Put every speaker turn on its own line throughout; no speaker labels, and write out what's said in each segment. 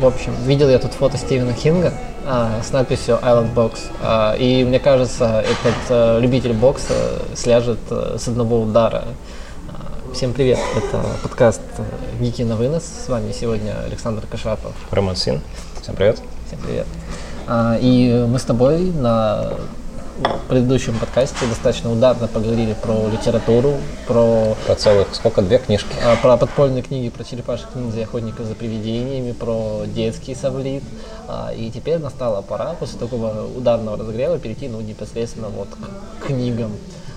В общем, видел я тут фото Стивена Кинга а, с надписью Island Box. А, и мне кажется, этот а, любитель бокса сляжет а, с одного удара. А, всем привет, это подкаст Гики на вынос. С вами сегодня Александр Кашапов.
Роман Син. Всем привет.
Всем привет. А, и мы с тобой на в предыдущем подкасте достаточно ударно поговорили про литературу, про...
Про целых, сколько, две книжки?
А, про подпольные книги, про черепашек ниндзя охотников за привидениями, про детский совлит. А, и теперь настала пора после такого ударного разогрева перейти ну, непосредственно вот к книгам.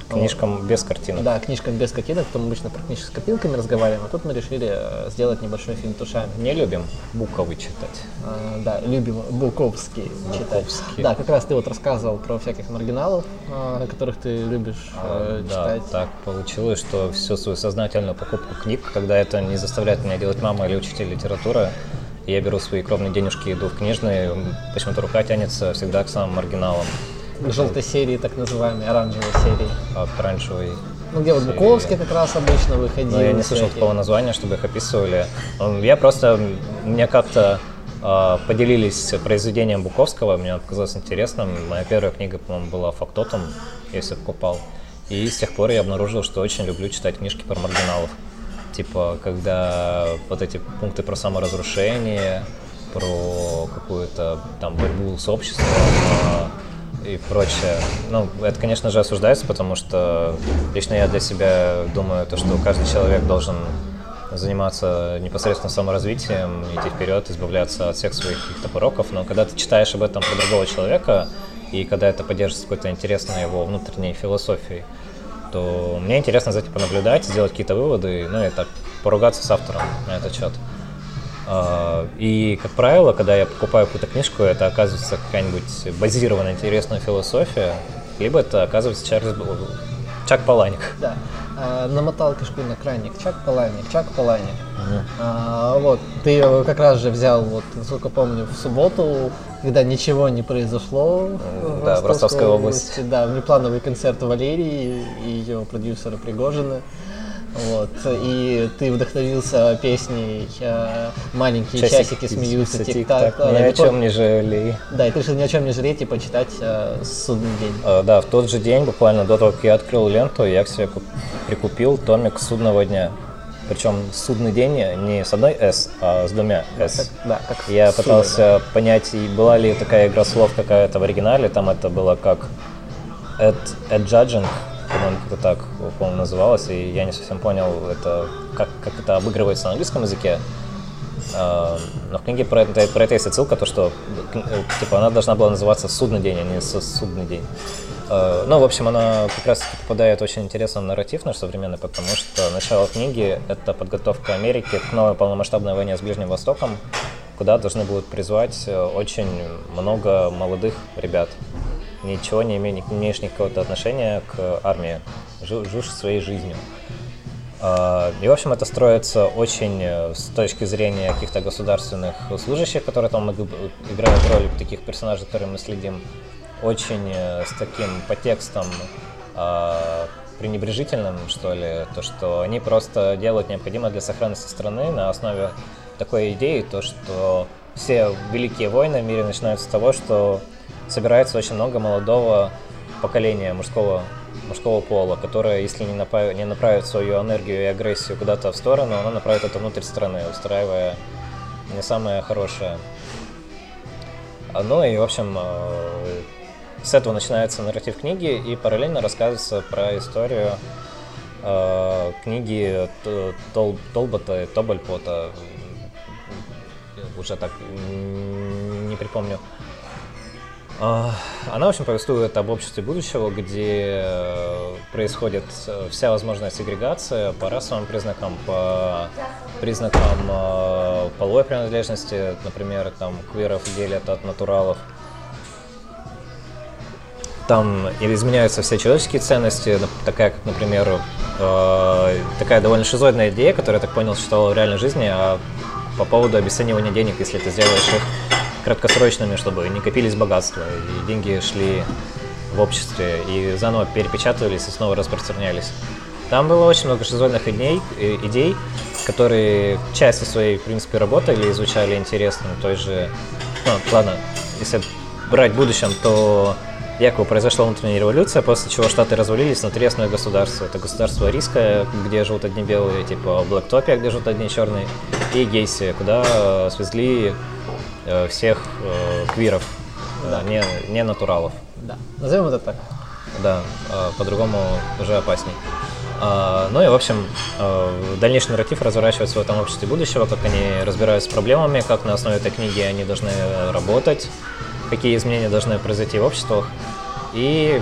Книжкам вот. без картинок.
Да, книжкам без картинок, то мы обычно про книжки с картинками разговариваем, а тут мы решили э, сделать небольшой фильм тушами.
Не любим буковый читать.
А, да, любим буковский, читать. Да, как раз ты вот рассказывал про всяких маргиналов, а, которых ты любишь а,
э,
читать.
Да, так получилось, что всю свою сознательную покупку книг, когда это не заставляет меня делать мама или учитель литературы, я беру свои кровные денежки, иду в книжные, почему-то рука тянется всегда к самым маргиналам
желтой серии, так называемой, оранжевой серии.
От оранжевой
ну, где вот Буковский как раз обычно выходил.
Ну, я не слышал такого названия, чтобы их описывали. Я просто, мне как-то э, поделились произведением Буковского, мне показалось интересным. Моя первая книга, по-моему, была «Фактотом», если покупал. И с тех пор я обнаружил, что очень люблю читать книжки про маргиналов. Типа, когда вот эти пункты про саморазрушение, про какую-то там борьбу с обществом, а, и прочее. Ну, это, конечно же, осуждается, потому что лично я для себя думаю, то, что каждый человек должен заниматься непосредственно саморазвитием, идти вперед, избавляться от всех своих каких-то пороков, но когда ты читаешь об этом про другого человека, и когда это поддерживается какой-то интересной его внутренней философией, то мне интересно за этим понаблюдать, сделать какие-то выводы, ну и так поругаться с автором на этот счет. А, и, как правило, когда я покупаю какую-то книжку, это оказывается какая-нибудь базированная интересная философия, либо это оказывается Чарльз Чак Паланик.
Да. А, намотал кишку на краник. Чак Паланик, Чак Паланик. Угу. А, вот, ты как раз же взял, вот, насколько помню, в субботу, когда ничего не произошло
да, в Ростовской области. области.
Да, внеплановый концерт Валерии и ее продюсера Пригожина. Вот. И ты вдохновился песней э, «Маленькие часики, часики смеются, тик-так».
Ни о чем не жалей.
Да, и ты решил ни о чем не жалеть и почитать э, «Судный день».
Э, да, в тот же день, буквально до того, как я открыл ленту, я к себе прикупил томик «Судного дня». Причем судный день не с одной S, а с двумя S.
Да, как
Я суды, пытался да. понять, была ли такая игра слов какая-то в оригинале, там это было как ad, adjudging, по-моему, как-то так, по-моему, называлось, и я не совсем понял, это, как, как это обыгрывается на английском языке. А, но в книге про это, про это есть отсылка, то, что типа, она должна была называться «Судный день», а не «Судный день». А, ну, в общем, она как раз попадает в очень интересный нарратив наш современный, потому что начало книги — это подготовка Америки к новой полномасштабной войне с Ближним Востоком, куда должны будут призвать э, очень много молодых ребят, ничего не, име, не имеешь никакого отношения к армии, живешь своей жизнью. А, и, в общем, это строится очень э, с точки зрения каких-то государственных служащих, которые там играют роль таких персонажей, которые мы следим, очень э, с таким подтекстом а, пренебрежительным, что ли, то, что они просто делают необходимое для сохранности страны на основе такой идеи, то, что все великие войны в мире начинаются с того, что собирается очень много молодого поколения мужского, мужского пола, которое, если не направит, не направит свою энергию и агрессию куда-то в сторону, оно направит это внутрь страны, устраивая не самое хорошее. Ну и, в общем, э, с этого начинается нарратив книги, и параллельно рассказывается про историю э, книги Тол, Толбота и Тобальпота. Уже так не припомню а, она, в общем, повествует об обществе будущего, где э, происходит э, вся возможная сегрегация по расовым признакам, по признакам э, половой принадлежности, например, там квиров делят от натуралов. Там изменяются все человеческие ценности, такая, как, например, такая довольно шизоидная идея, которая, я так понял, существовала в реальной жизни, а по поводу обесценивания денег, если ты сделаешь их краткосрочными, чтобы не копились богатства, и деньги шли в обществе и заново перепечатывались и снова распространялись. Там было очень много шизоидных идей, идей которые части своей, в принципе, работали, изучали интересно, той же, ну, ладно, если брать в будущем, то якобы произошла внутренняя революция, после чего Штаты развалились на три основных государства. Это государство Риска, где живут одни белые, типа Блэктопия, где живут одни черные, и Гейси, куда э, свезли э, всех э, квиров, да. не, не натуралов.
Да, назовем это так.
Да, по-другому уже опасней. Ну и, в общем, дальнейший нарратив разворачивается в этом обществе будущего, как они разбираются с проблемами, как на основе этой книги они должны работать, какие изменения должны произойти в обществах. И,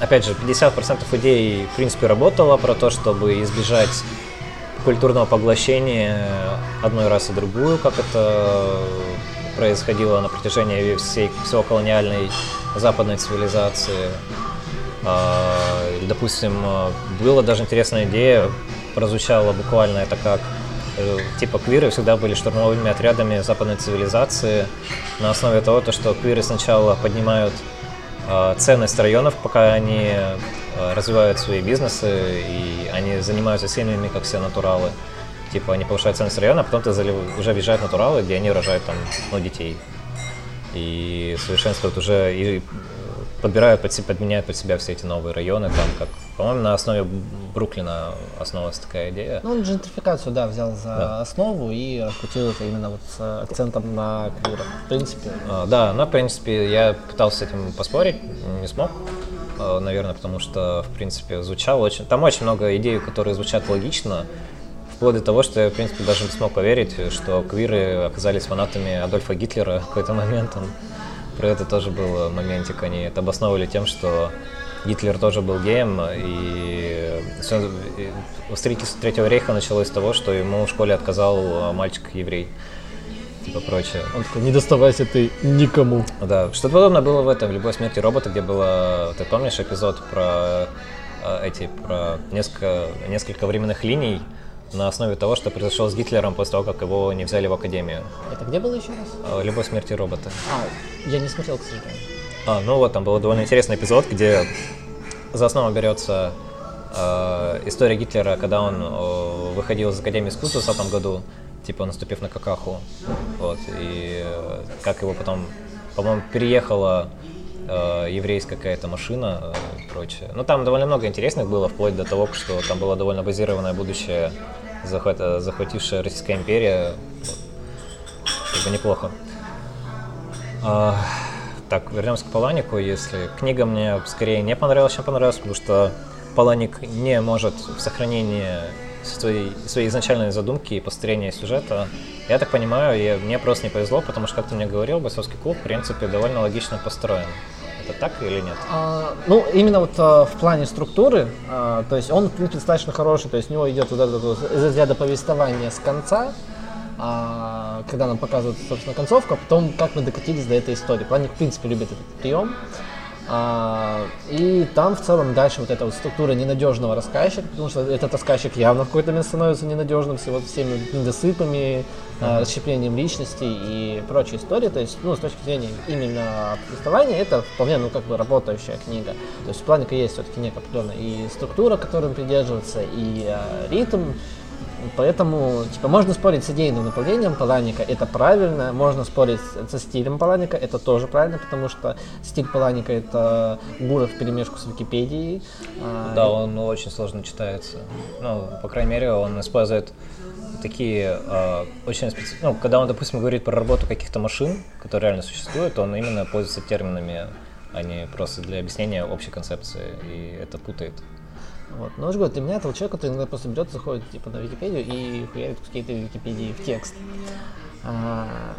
опять же, 50% идей, в принципе, работало про то, чтобы избежать культурного поглощения одной расы другую, как это происходило на протяжении всей, всего колониальной западной цивилизации. А, допустим, была даже интересная идея, прозвучала буквально это как Э, типа квиры всегда были штурмовыми отрядами западной цивилизации на основе того, то, что квиры сначала поднимают э, ценность районов, пока они э, развивают свои бизнесы, и они занимаются семьями, как все натуралы. Типа они повышают ценность района, а потом ты залив... уже въезжают натуралы, где они рожают там, ну, детей. И совершенствуют уже и подбирают под подменяют под себя все эти новые районы, там как, по-моему, на основе Бруклина основалась такая идея.
Ну, он джентрификацию, да, взял за да. основу и раскрутил это именно вот с акцентом на квирах, в принципе.
А, да, но, в принципе, я пытался с этим поспорить, не смог, а, наверное, потому что, в принципе, звучало очень... Там очень много идей, которые звучат логично, вплоть до того, что я, в принципе, даже не смог поверить, что квиры оказались фанатами Адольфа Гитлера в какой-то момент. Он про это тоже был моментик. Они это обосновывали тем, что Гитлер тоже был геем, и строительства Третьего рейха началось с того, что ему в школе отказал мальчик-еврей типа прочее.
Он такой, не доставайся ты никому.
Да, что-то подобное было в этом, в «Любой смерти робота», где было, ты помнишь эпизод про э, эти, про несколько, несколько временных линий, на основе того, что произошло с Гитлером после того, как его не взяли в академию.
Это где было еще раз?
А, Любовь смерти робота.
А, я не смотрел, к сожалению.
А, ну вот, там был довольно интересный эпизод, где за основу берется э, история Гитлера, когда он э, выходил из Академии искусства в 20 году, типа наступив на какаху. Вот, и э, как его потом, по-моему, переехала э, еврейская какая-то машина э, и прочее. Ну, там довольно много интересных было, вплоть до того, что там было довольно базированное будущее захват, захватившая Российская империя. Как бы неплохо. А, так, вернемся к Паланику. Если книга мне скорее не понравилась, чем понравилась, потому что Паланик не может в сохранении своей, своей изначальной задумки и построения сюжета. Я так понимаю, я, мне просто не повезло, потому что, как ты мне говорил, бойцовский клуб, в принципе, довольно логично построен. Это так или нет?
А, ну, именно вот а, в плане структуры, а, то есть он, в принципе, достаточно хороший, то есть у него идет вот это вот из разряда повествования с конца, а, когда нам показывают, собственно, концовку, а потом как мы докатились до этой истории. Планик, в принципе, любит этот прием. А, и там в целом дальше вот эта вот структура ненадежного рассказчика, потому что этот рассказчик явно в какой-то момент становится ненадежным с вот всеми недосыпами, mm-hmm. расщеплением личности и прочей истории. То есть, ну, с точки зрения именно повествования, это вполне, ну, как бы работающая книга. То есть у Планика есть все-таки некая определенная и структура, которой он придерживается, и э, ритм, Поэтому, типа, можно спорить с идейным направлением Паланика, это правильно, можно спорить со стилем Паланика, это тоже правильно, потому что стиль Паланика это Гуров в перемешку с Википедией.
А, да, он очень сложно читается. Ну, по крайней мере, он использует такие э, очень специфические... Ну, когда он, допустим, говорит про работу каких-то машин, которые реально существуют, он именно пользуется терминами, а не просто для объяснения общей концепции, и это путает.
Вот. Но же говорю, для меня это вот человек, который иногда просто берет, заходит типа на Википедию и хуярит какие-то Википедии в текст. А,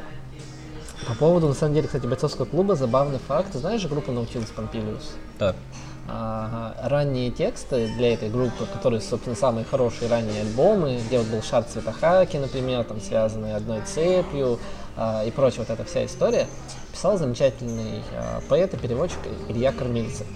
по поводу, на самом деле, кстати, бойцовского клуба, забавный факт. Знаешь же группу Наутилус Помпилиус?
Да.
А, ранние тексты для этой группы, которые, собственно, самые хорошие ранние альбомы, где вот был шар Цветохаки, например, там связанный одной цепью а, и прочая вот эта вся история, писал замечательный а, поэт и переводчик Илья Кормильцев.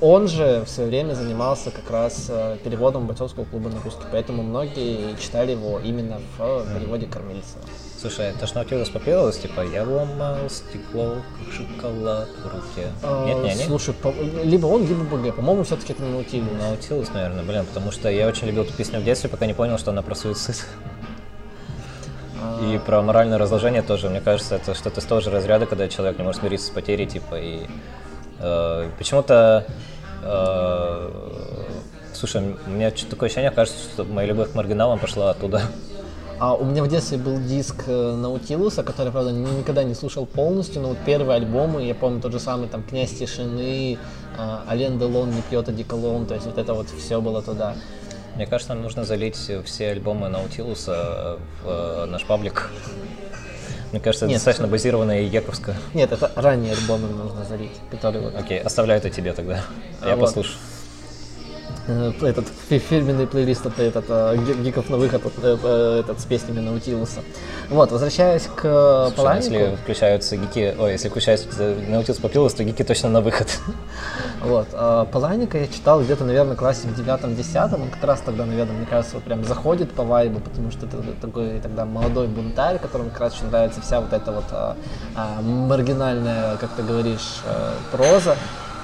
Он же в свое время занимался как раз э, переводом бойцовского клуба на русский, поэтому многие читали его именно в переводе кормильца.
Слушай, это ж Наутилус попелось, типа, я ломал стекло, как шоколад в руке.
А,
Нет, не они?
Слушай, по- либо он, либо БГ. По-моему, все-таки это Наутилус.
Наутилус, наверное, блин, потому что я очень любил эту песню в детстве, пока не понял, что она про суицид.
А,
И про моральное разложение тоже, мне кажется, это что-то с того же разряда, когда человек не может смириться с потерей, типа, и почему-то, э, слушай, у меня что-то такое ощущение, кажется, что моя любовь к маргиналам пошла оттуда.
А у меня в детстве был диск э, Наутилуса, который, правда, ни- никогда не слушал полностью, но вот первые альбомы, я помню тот же самый там «Князь тишины», а, «Ален Делон не пьет одеколон», то есть вот это вот все было туда.
Мне кажется, нам нужно залить все альбомы Наутилуса в э, наш паблик. Мне кажется, это
Нет.
достаточно базированная и ековская.
Нет, это ранние альбомы нужно залить, которые вот
Окей, оставляю это тебе тогда.
А
Я
вот.
послушаю.
Э, этот фи- фирменный плейлист это этот э, ги- гиков на выход э, э, этот с песнями Наутилуса. Вот, возвращаясь к
Слушай,
Паланику.
если включаются гики, ой, если включается Наутилус Попилус, то гики точно на выход.
Вот. а Паланика я читал где-то, наверное, классе в девятом-десятом. Он как раз тогда, наверное, мне кажется, вот прям заходит по вайбу, потому что это такой тогда молодой бунтарь, которому как раз очень нравится вся вот эта вот а, а, маргинальная, как ты говоришь, э, проза.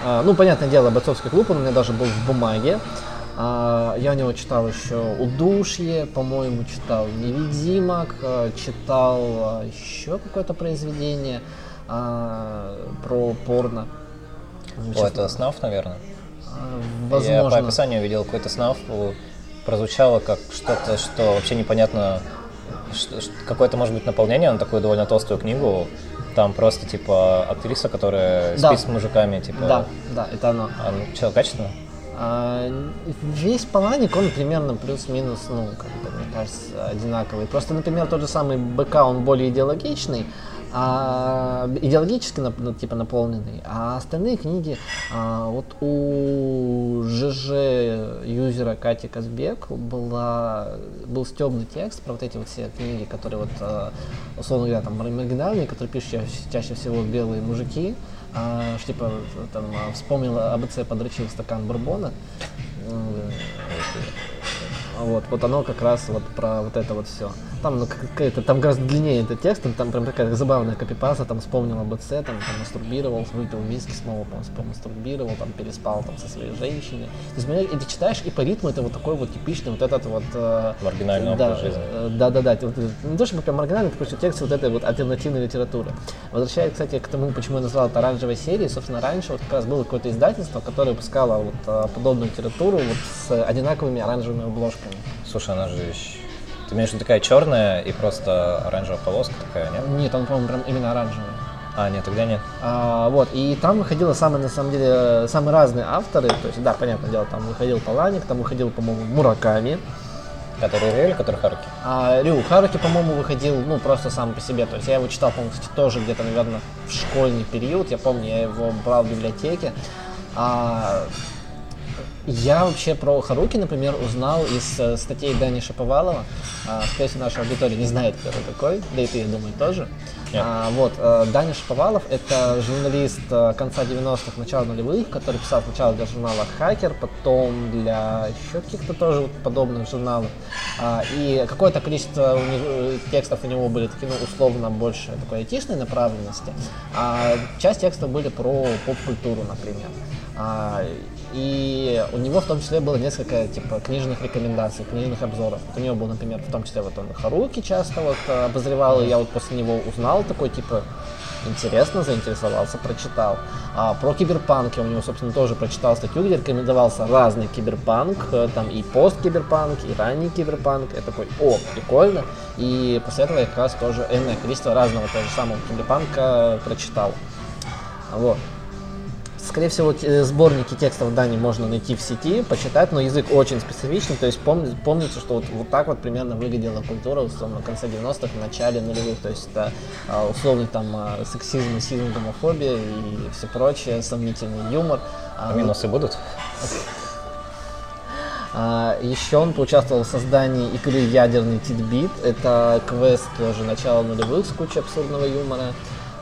А, ну, понятное дело, бойцовский клуб, он у меня даже был в бумаге. А, я у него читал еще «Удушье», по-моему, читал «Невидимок», э, читал а, еще какое-то произведение а, про порно.
О, это снаф, наверное.
А,
Я по
Возможно.
описанию видел какой-то снаф, прозвучало как что-то, что вообще непонятно, какое-то может быть наполнение на такую довольно толстую книгу. Там просто типа актриса, которая
Да.
спит с мужиками, типа.
Да, да, это оно.
А, ну, что, качественно?
А, весь Паланик, он примерно плюс-минус, ну, как бы, мне кажется, одинаковый. Просто, например, тот же самый БК, он более идеологичный, а, идеологически ну, типа наполненный, а остальные книги, а, вот у ЖЖ юзера Кати Казбек была, был стебный текст про вот эти вот все книги, которые вот, а, условно говоря, там маргинальные, которые пишут чаще, чаще всего белые мужики, а, что, типа, там, а, вспомнил АБЦ, подрочил стакан бурбона. Вот, вот оно как раз вот про вот это вот все. Там, ну, какая-то, там гораздо длиннее этот текст, там, там прям такая забавная копипаза, там вспомнил АБЦ, там, там мастурбировал, выпил виски снова, по мастурбировал, там переспал там со своей женщиной. То есть, смотри, и ты читаешь, и по ритму это вот такой вот типичный вот этот вот... э,
Маргинальный
да,
образ жизни.
э, Да, да, да. Вот, э, Не то чтобы прям маргинальный, что текст вот этой вот альтернативной литературы. Возвращаясь, кстати, к тому, почему я назвал это оранжевой серией, собственно, раньше вот как раз было какое-то издательство, которое выпускало вот э, подобную литературу вот с одинаковыми оранжевыми обложками.
Слушай, она же ещё- Ты имеешь в виду такая черная и просто оранжевая полоска такая, нет?
Нет, он, по-моему, прям именно оранжевый.
А, нет, тогда нет.
А, вот, и там выходило самые, на самом деле, самые разные авторы, то есть, да, понятное дело, там выходил Паланик, там выходил, по-моему, Мураками,
Который Рю или который Харуки?
А Рю Харуки, по-моему, выходил, ну, просто сам по себе. То есть я его читал, по-моему, кстати, тоже где-то, наверное, в школьный период. Я помню, я его брал в библиотеке. А, я вообще про Харуки, например, узнал из э, статей Дани Шаповалова. А, скорее всего, наша аудитория не знает, кто это такой, да и ты, я думаю, тоже.
Нет.
А, вот, э, Даня Шаповалов – это журналист э, конца 90-х, начала нулевых, который писал сначала для журнала «Хакер», потом для еще каких-то тоже вот подобных журналов. А, и какое-то количество у него, э, текстов у него были такие, ну, условно, больше такой айтишной направленности, а часть текстов были про поп-культуру, например. А, и у него в том числе было несколько типа книжных рекомендаций, книжных обзоров. Вот у него был, например, в том числе вот он Харуки часто вот э, обозревал, и я вот после него узнал такой типа интересно, заинтересовался, прочитал. А про киберпанк я у него, собственно, тоже прочитал статью, где рекомендовался разный киберпанк, э, там и посткиберпанк, и ранний киберпанк. Я такой, о, прикольно. И после этого я как раз тоже энное количество разного того же самого киберпанка прочитал. Вот. Скорее всего, те- сборники текстов Дани можно найти в сети, почитать, но язык очень специфичный, то есть помни- помните, что вот, вот так вот примерно выглядела культура условно в конце 90-х, в начале нулевых, то есть это а, условный там а, сексизм, расизм, гомофобия и все прочее, сомнительный юмор. А,
А минусы будут?
а, еще он поучаствовал в создании игры «Ядерный титбит». Это квест тоже начала нулевых с кучей абсурдного юмора.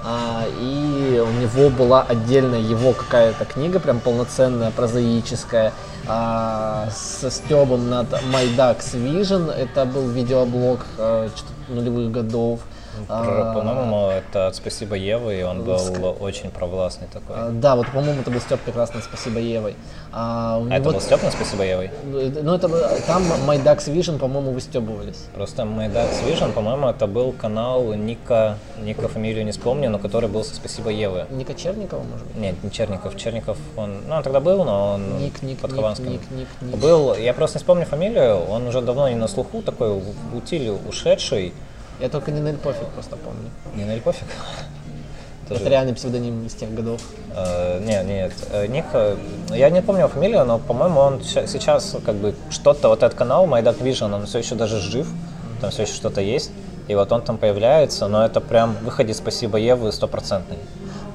А, и у него была отдельная его какая-то книга, прям полноценная, прозаическая, а, со стебом над My Vision. Это был видеоблог а, нулевых годов.
А, по-моему, это «Спасибо Евы», и он был очень провластный такой. А,
да, вот, по-моему, это был Степ прекрасный «Спасибо Евой».
А, а это был Степ на «Спасибо Евой»?
Ну, это там Ducks Vision, по-моему, выстебывались.
Просто My Ducks Vision, по-моему, это был канал Ника, Ника фамилию не вспомню, но который был со «Спасибо Евы».
Ника Черникова, может быть?
Нет, не Черников. Черников, он, ну, он тогда был, но он
ник, ник,
под
Хованском. Ник, ник, ник,
Был, я просто не вспомню фамилию, он уже давно не на слуху, такой в утиле ушедший,
я только не Нель Пофиг просто помню.
Не Нель Пофиг?
Это реальный псевдоним из тех годов.
Uh, нет, нет. Э, Ник, э, я не помню фамилию, но, по-моему, он сейчас как бы что-то, вот этот канал Dark Vision, он все еще даже жив, там все еще что-то есть. И вот он там появляется, но это прям выходит «Спасибо Евы» стопроцентный.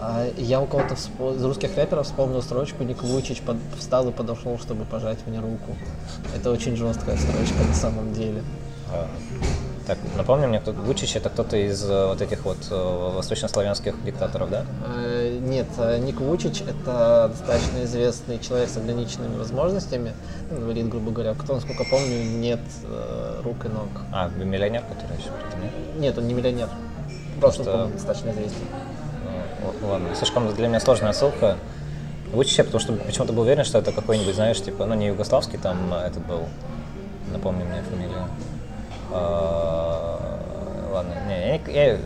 А я у кого-то из русских рэперов вспомнил строчку «Ник Вуйчич под, встал и подошел, чтобы пожать мне руку». Это очень жесткая строчка на самом деле.
Так, напомни мне, кто Вучич это кто-то из э, вот этих вот э, восточнославянских диктаторов, да?
Э, нет, Ник Вучич это достаточно известный человек с ограниченными возможностями, инвалид, грубо говоря, кто, насколько помню, нет рук и ног.
А, миллионер, который еще при этом нет?
Нет, он не миллионер, просто что... достаточно известен.
Ну, ладно, слишком для меня сложная отсылка. Вучича, потому что почему-то был уверен, что это какой-нибудь, знаешь, типа, ну не югославский там этот был, напомни мне фамилию. А, ладно, не, я, я,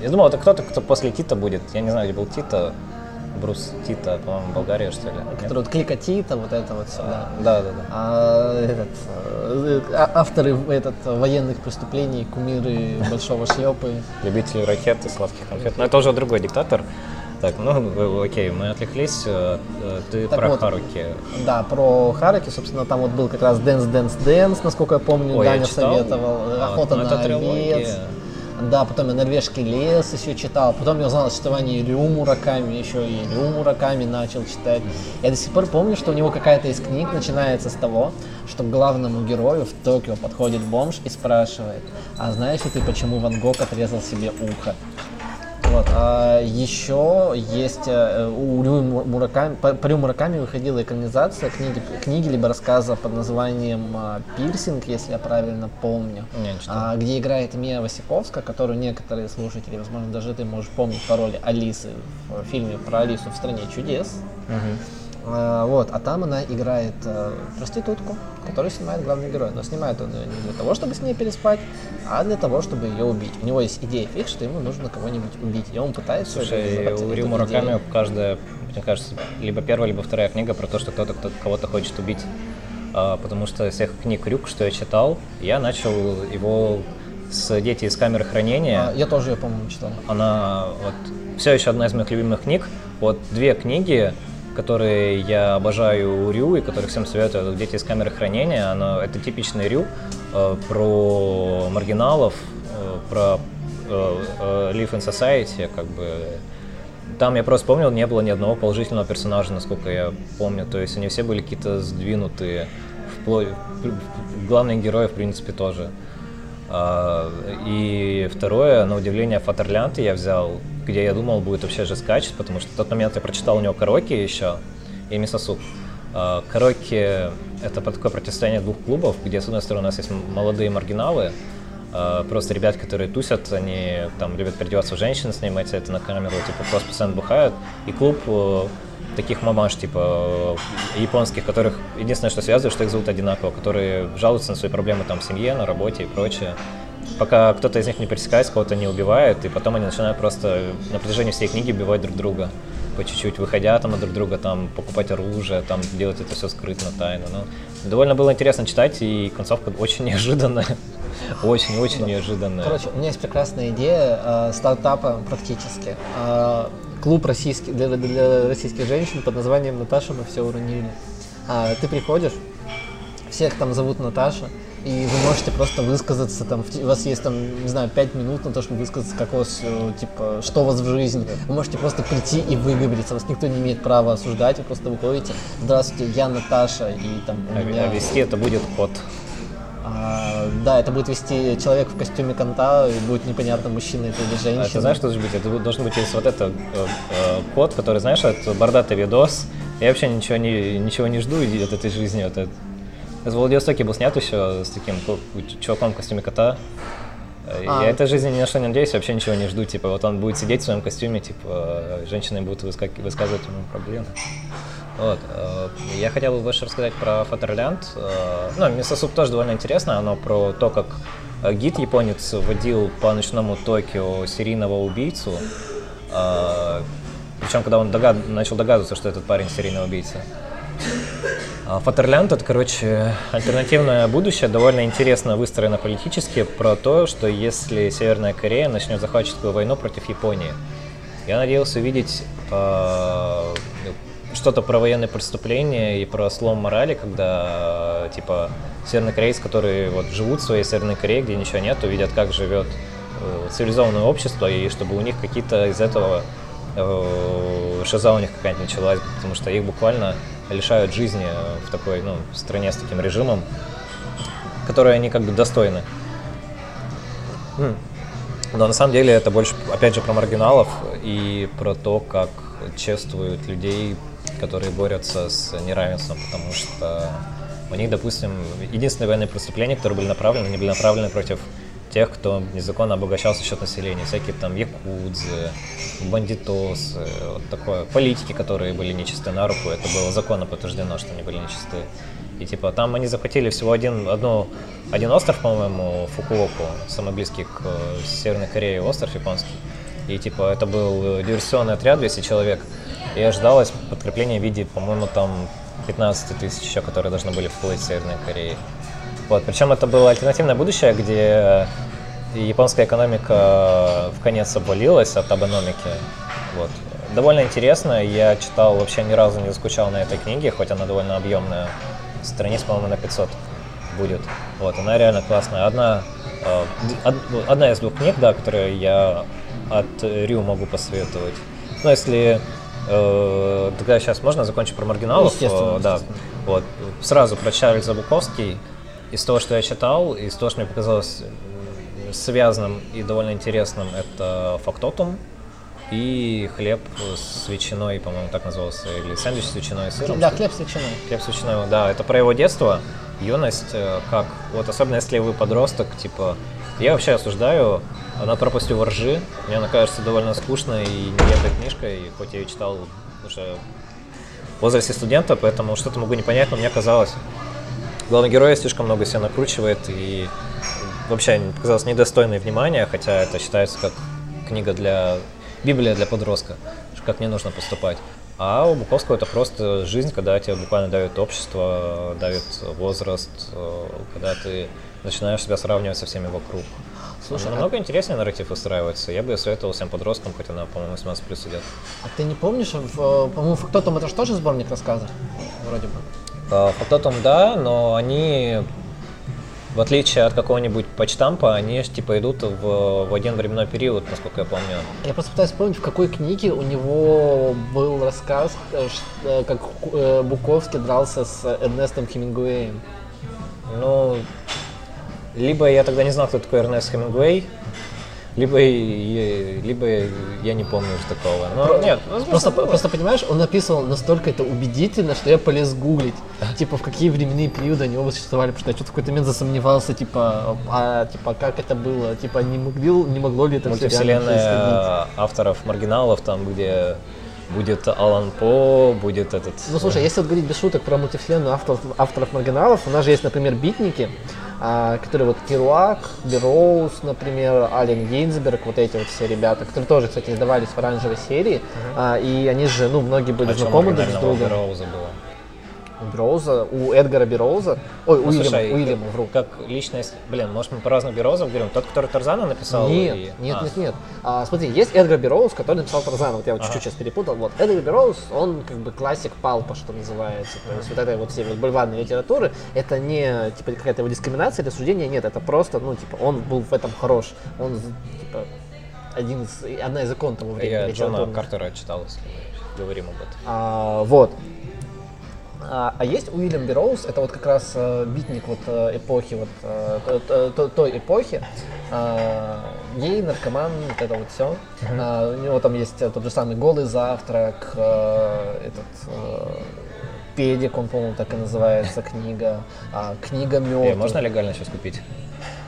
я думал, это кто-то, кто после Тита будет. Я не знаю, где был Тита. Брус Тита, по-моему, Болгария, что ли?
Который вот клика Тита, вот это вот все, да.
Да, да, да.
А, этот, э, а, авторы этот, военных преступлений, кумиры Большого Шлепы.
Любители ракет и сладких конфет. Но это уже другой диктатор. Так, ну окей, мы отвлеклись. Э, э, ты так про вот, Харуки.
Да, про Харуки, собственно, там вот был как раз Dance Dance Dance, насколько я помню, Ой, Даня я советовал. А, Охота ну, на овец. Да, потом я норвежский лес еще читал, потом я узнал о существовании Рю Мураками, еще и Рю Мураками начал читать. Я до сих пор помню, что у него какая-то из книг начинается с того, что к главному герою в Токио подходит бомж и спрашивает, а знаешь ли ты, почему Ван Гог отрезал себе ухо? Вот. А еще есть э, у Рю Мураками, по, Рю Мураками выходила экранизация книги, книги либо рассказа под названием а, «Пирсинг», если я правильно помню, а, где играет Мия Васиковская, которую некоторые слушатели, возможно, даже ты можешь помнить по роли Алисы в фильме про Алису в «Стране чудес». Угу. А, вот, а там она играет э, проститутку, которую снимает главный герой. Но снимает он ее не для того, чтобы с ней переспать, а для того, чтобы ее убить. У него есть идея фикс, что ему нужно кого-нибудь убить. И он пытается...
Слушай, у Рю Мураками каждая, мне кажется, либо первая, либо вторая книга про то, что кто-то кто кого-то хочет убить. А, потому что всех книг Рюк, что я читал, я начал его с «Дети из камеры хранения».
А, я тоже ее, по-моему, читал.
Она вот все еще одна из моих любимых книг. Вот две книги которые я обожаю у Рю и которые всем советую, «Дети из камеры хранения». Оно, это типичный Рю э, про маргиналов, э, про э, э, Live in Society, как бы там я просто помнил, не было ни одного положительного персонажа, насколько я помню. То есть они все были какие-то сдвинутые. Вплоть... Главные герои, в принципе, тоже. А, и второе, на удивление, Фатерлянд я взял где я думал, будет вообще жесткач, потому что в тот момент я прочитал у него Кароки еще и Мисосук. А, Кароки — это такое противостояние двух клубов, где, с одной стороны, у нас есть молодые маргиналы, а, просто ребят, которые тусят, они там любят переодеваться в женщин, снимать это на камеру, типа просто постоянно бухают, и клуб э, таких мамаш, типа э, японских, которых единственное, что связывает, что их зовут одинаково, которые жалуются на свои проблемы там в семье, на работе и прочее пока кто-то из них не пересекается, кого-то не убивает, и потом они начинают просто на протяжении всей книги убивать друг друга по чуть-чуть, выходя там от друг друга, там покупать оружие, там делать это все скрытно, тайно. Ну, довольно было интересно читать, и концовка очень неожиданная. Очень-очень да. неожиданная.
Короче, у меня есть прекрасная идея э, стартапа практически. Э, клуб российский, для, для российских женщин под названием «Наташа, мы все уронили». А, ты приходишь, всех там зовут Наташа, и вы можете просто высказаться, там, у вас есть, там, не знаю, пять минут на то, чтобы высказаться, как у вас, типа, что у вас в жизни. Вы можете просто прийти и выговориться, вас никто не имеет права осуждать, вы просто выходите, здравствуйте, я Наташа, и там у
а,
меня...
А вести это будет от
А, да, это будет вести человек в костюме конта, и будет непонятно, мужчина это или женщина. А
ты знаешь, что должен быть? Это должен быть есть вот это э, э, код, который, знаешь, это бордатый видос. Я вообще ничего не, ничего не жду от этой жизни. Вот это. Из Владивостоке был снят еще с таким чуваком в костюме кота. А. Я этой жизни ни на что не надеюсь, вообще ничего не жду. Типа, вот он будет сидеть в своем костюме, типа, женщины будут высказывать ему проблемы. Вот. Э, я хотел бы больше рассказать про Фатерлянд. Э, ну, Мисосуп тоже довольно интересно. Оно про то, как э, гид японец водил по ночному Токио серийного убийцу. Причем, когда он догад... начал догадываться, что этот парень серийный убийца. Фатерлянд это, короче, альтернативное будущее, довольно интересно выстроено политически, про то, что если Северная Корея начнет захватческую войну против Японии. Я надеялся увидеть что-то про военные преступления и про слом морали, когда, типа, севернокорейцы, которые вот живут в своей Северной Корее, где ничего нет, увидят, как живет э, цивилизованное общество, и чтобы у них какие-то из этого э, шиза у них какая-нибудь началась, потому что их буквально лишают жизни в такой, ну, стране с таким режимом, который они как бы достойны. Но на самом деле это больше, опять же, про маргиналов и про то, как чествуют людей которые борются с неравенством, потому что у них, допустим, единственные военные преступления, которые были направлены, они были направлены против тех, кто незаконно обогащался счет населения, всякие там якудзы, бандитосы, вот такое, политики, которые были нечисты на руку, это было законно подтверждено, что они были нечисты. И типа там они захватили всего один, одну, один остров, по-моему, Фукуоку, самый близкий к э, Северной Корее остров японский. И типа это был диверсионный отряд, 200 человек, и ожидалось подкрепление в виде, по-моему, там 15 тысяч еще, которые должны были вплыть в Северной Корее. Вот. Причем это было альтернативное будущее, где японская экономика в конец обвалилась от абономики. Вот. Довольно интересно. Я читал, вообще ни разу не заскучал на этой книге, хоть она довольно объемная. Страниц, по-моему, на 500 будет. Вот, она реально классная. Одна, э, одна из двух книг, да, которые я от Рю могу посоветовать. Ну, если Э, тогда сейчас можно закончить про маргиналов?
Естественно.
Э, да. Вот. Сразу про Чарльза Буковский. Из того, что я читал, из того, что мне показалось связанным и довольно интересным, это фактотум и хлеб с ветчиной, по-моему, так назывался, или сэндвич с ветчиной и сыром.
Да, хлеб с ветчиной.
Хлеб с ветчиной, да, это про его детство, юность, э, как, вот особенно если вы подросток, типа, я вообще осуждаю она пропастью воржи. Мне она кажется довольно скучной и неверной книжкой, хоть я ее читал уже в возрасте студента, поэтому что-то могу не понять, но мне казалось, главный герой слишком много себя накручивает и вообще показалось недостойной внимания, хотя это считается как книга для... Библия для подростка, как не нужно поступать. А у Буковского это просто жизнь, когда тебе буквально дают общество, дают возраст, э, когда ты начинаешь себя сравнивать со всеми вокруг. Слушай, намного а... интереснее нарратив устраивается. Я бы ее советовал всем подросткам, хоть она, по-моему, 18 плюс идет.
А ты не помнишь, в, по-моему, Фактотум это же тоже сборник рассказов? Вроде бы.
А, Фактотум, да, но они, в отличие от какого-нибудь почтампа, они типа идут в, в один временной период, насколько я помню.
Я просто пытаюсь вспомнить, в какой книге у него был рассказ, э, э, как э, Буковский дрался с Эрнестом Хемингуэем.
Ну, либо я тогда не знал, кто такой Эрнест Хемингуэй, либо, либо я не помню уже такого. Но нет,
просто, просто понимаешь, он написал настолько это убедительно, что я полез гуглить, типа в какие временные периоды они оба существовали, потому что я что-то в какой-то момент засомневался, типа, а типа как это было, типа не могло, не могло ли это
все Мультивселенная авторов маргиналов, там где будет Алан По, будет этот...
Ну слушай, если вот говорить без шуток про мультивселенную авторов, авторов маргиналов, у нас же есть, например, битники, а, которые вот Керуак, Бероуз, например, Ален Гейнсберг, вот эти вот все ребята, которые тоже, кстати, издавались в оранжевой серии, uh-huh. а, и они же, ну, многие были а знакомы друг с другом.
Бероуза было?
У Бероуза, у Эдгара Бероуза, ой, ну, Уильяма, слушай,
Уильяма, вру. Как личность, блин, может мы по-разному Бероузов говорим, тот, который Тарзана написал?
Нет, и... нет, а. нет, нет. А, смотри, есть Эдгар Бероуз, который написал Тарзана, вот я вот ага. чуть-чуть сейчас перепутал, вот. Эдгар Бероуз, он как бы классик палпа, что называется, то есть вот этой вот всей вот бульварной литературы, это не, типа, какая-то его дискриминация или суждение, нет, это просто, ну, типа, он был в этом хорош, он, типа, один из, одна из икон того времени.
Я Джона Картера читал, если говорим об этом.
А, вот. А, а есть Уильям Берроуз, это вот как раз э, битник вот э, эпохи, вот э, то- то- той эпохи, а, гей, наркоман, вот это вот все. у него там есть э, тот же самый «Голый завтрак», э, этот э, «Педик», он, по-моему, так и называется, книга, а, «Книга
Э,
мертвых».
можно легально сейчас купить?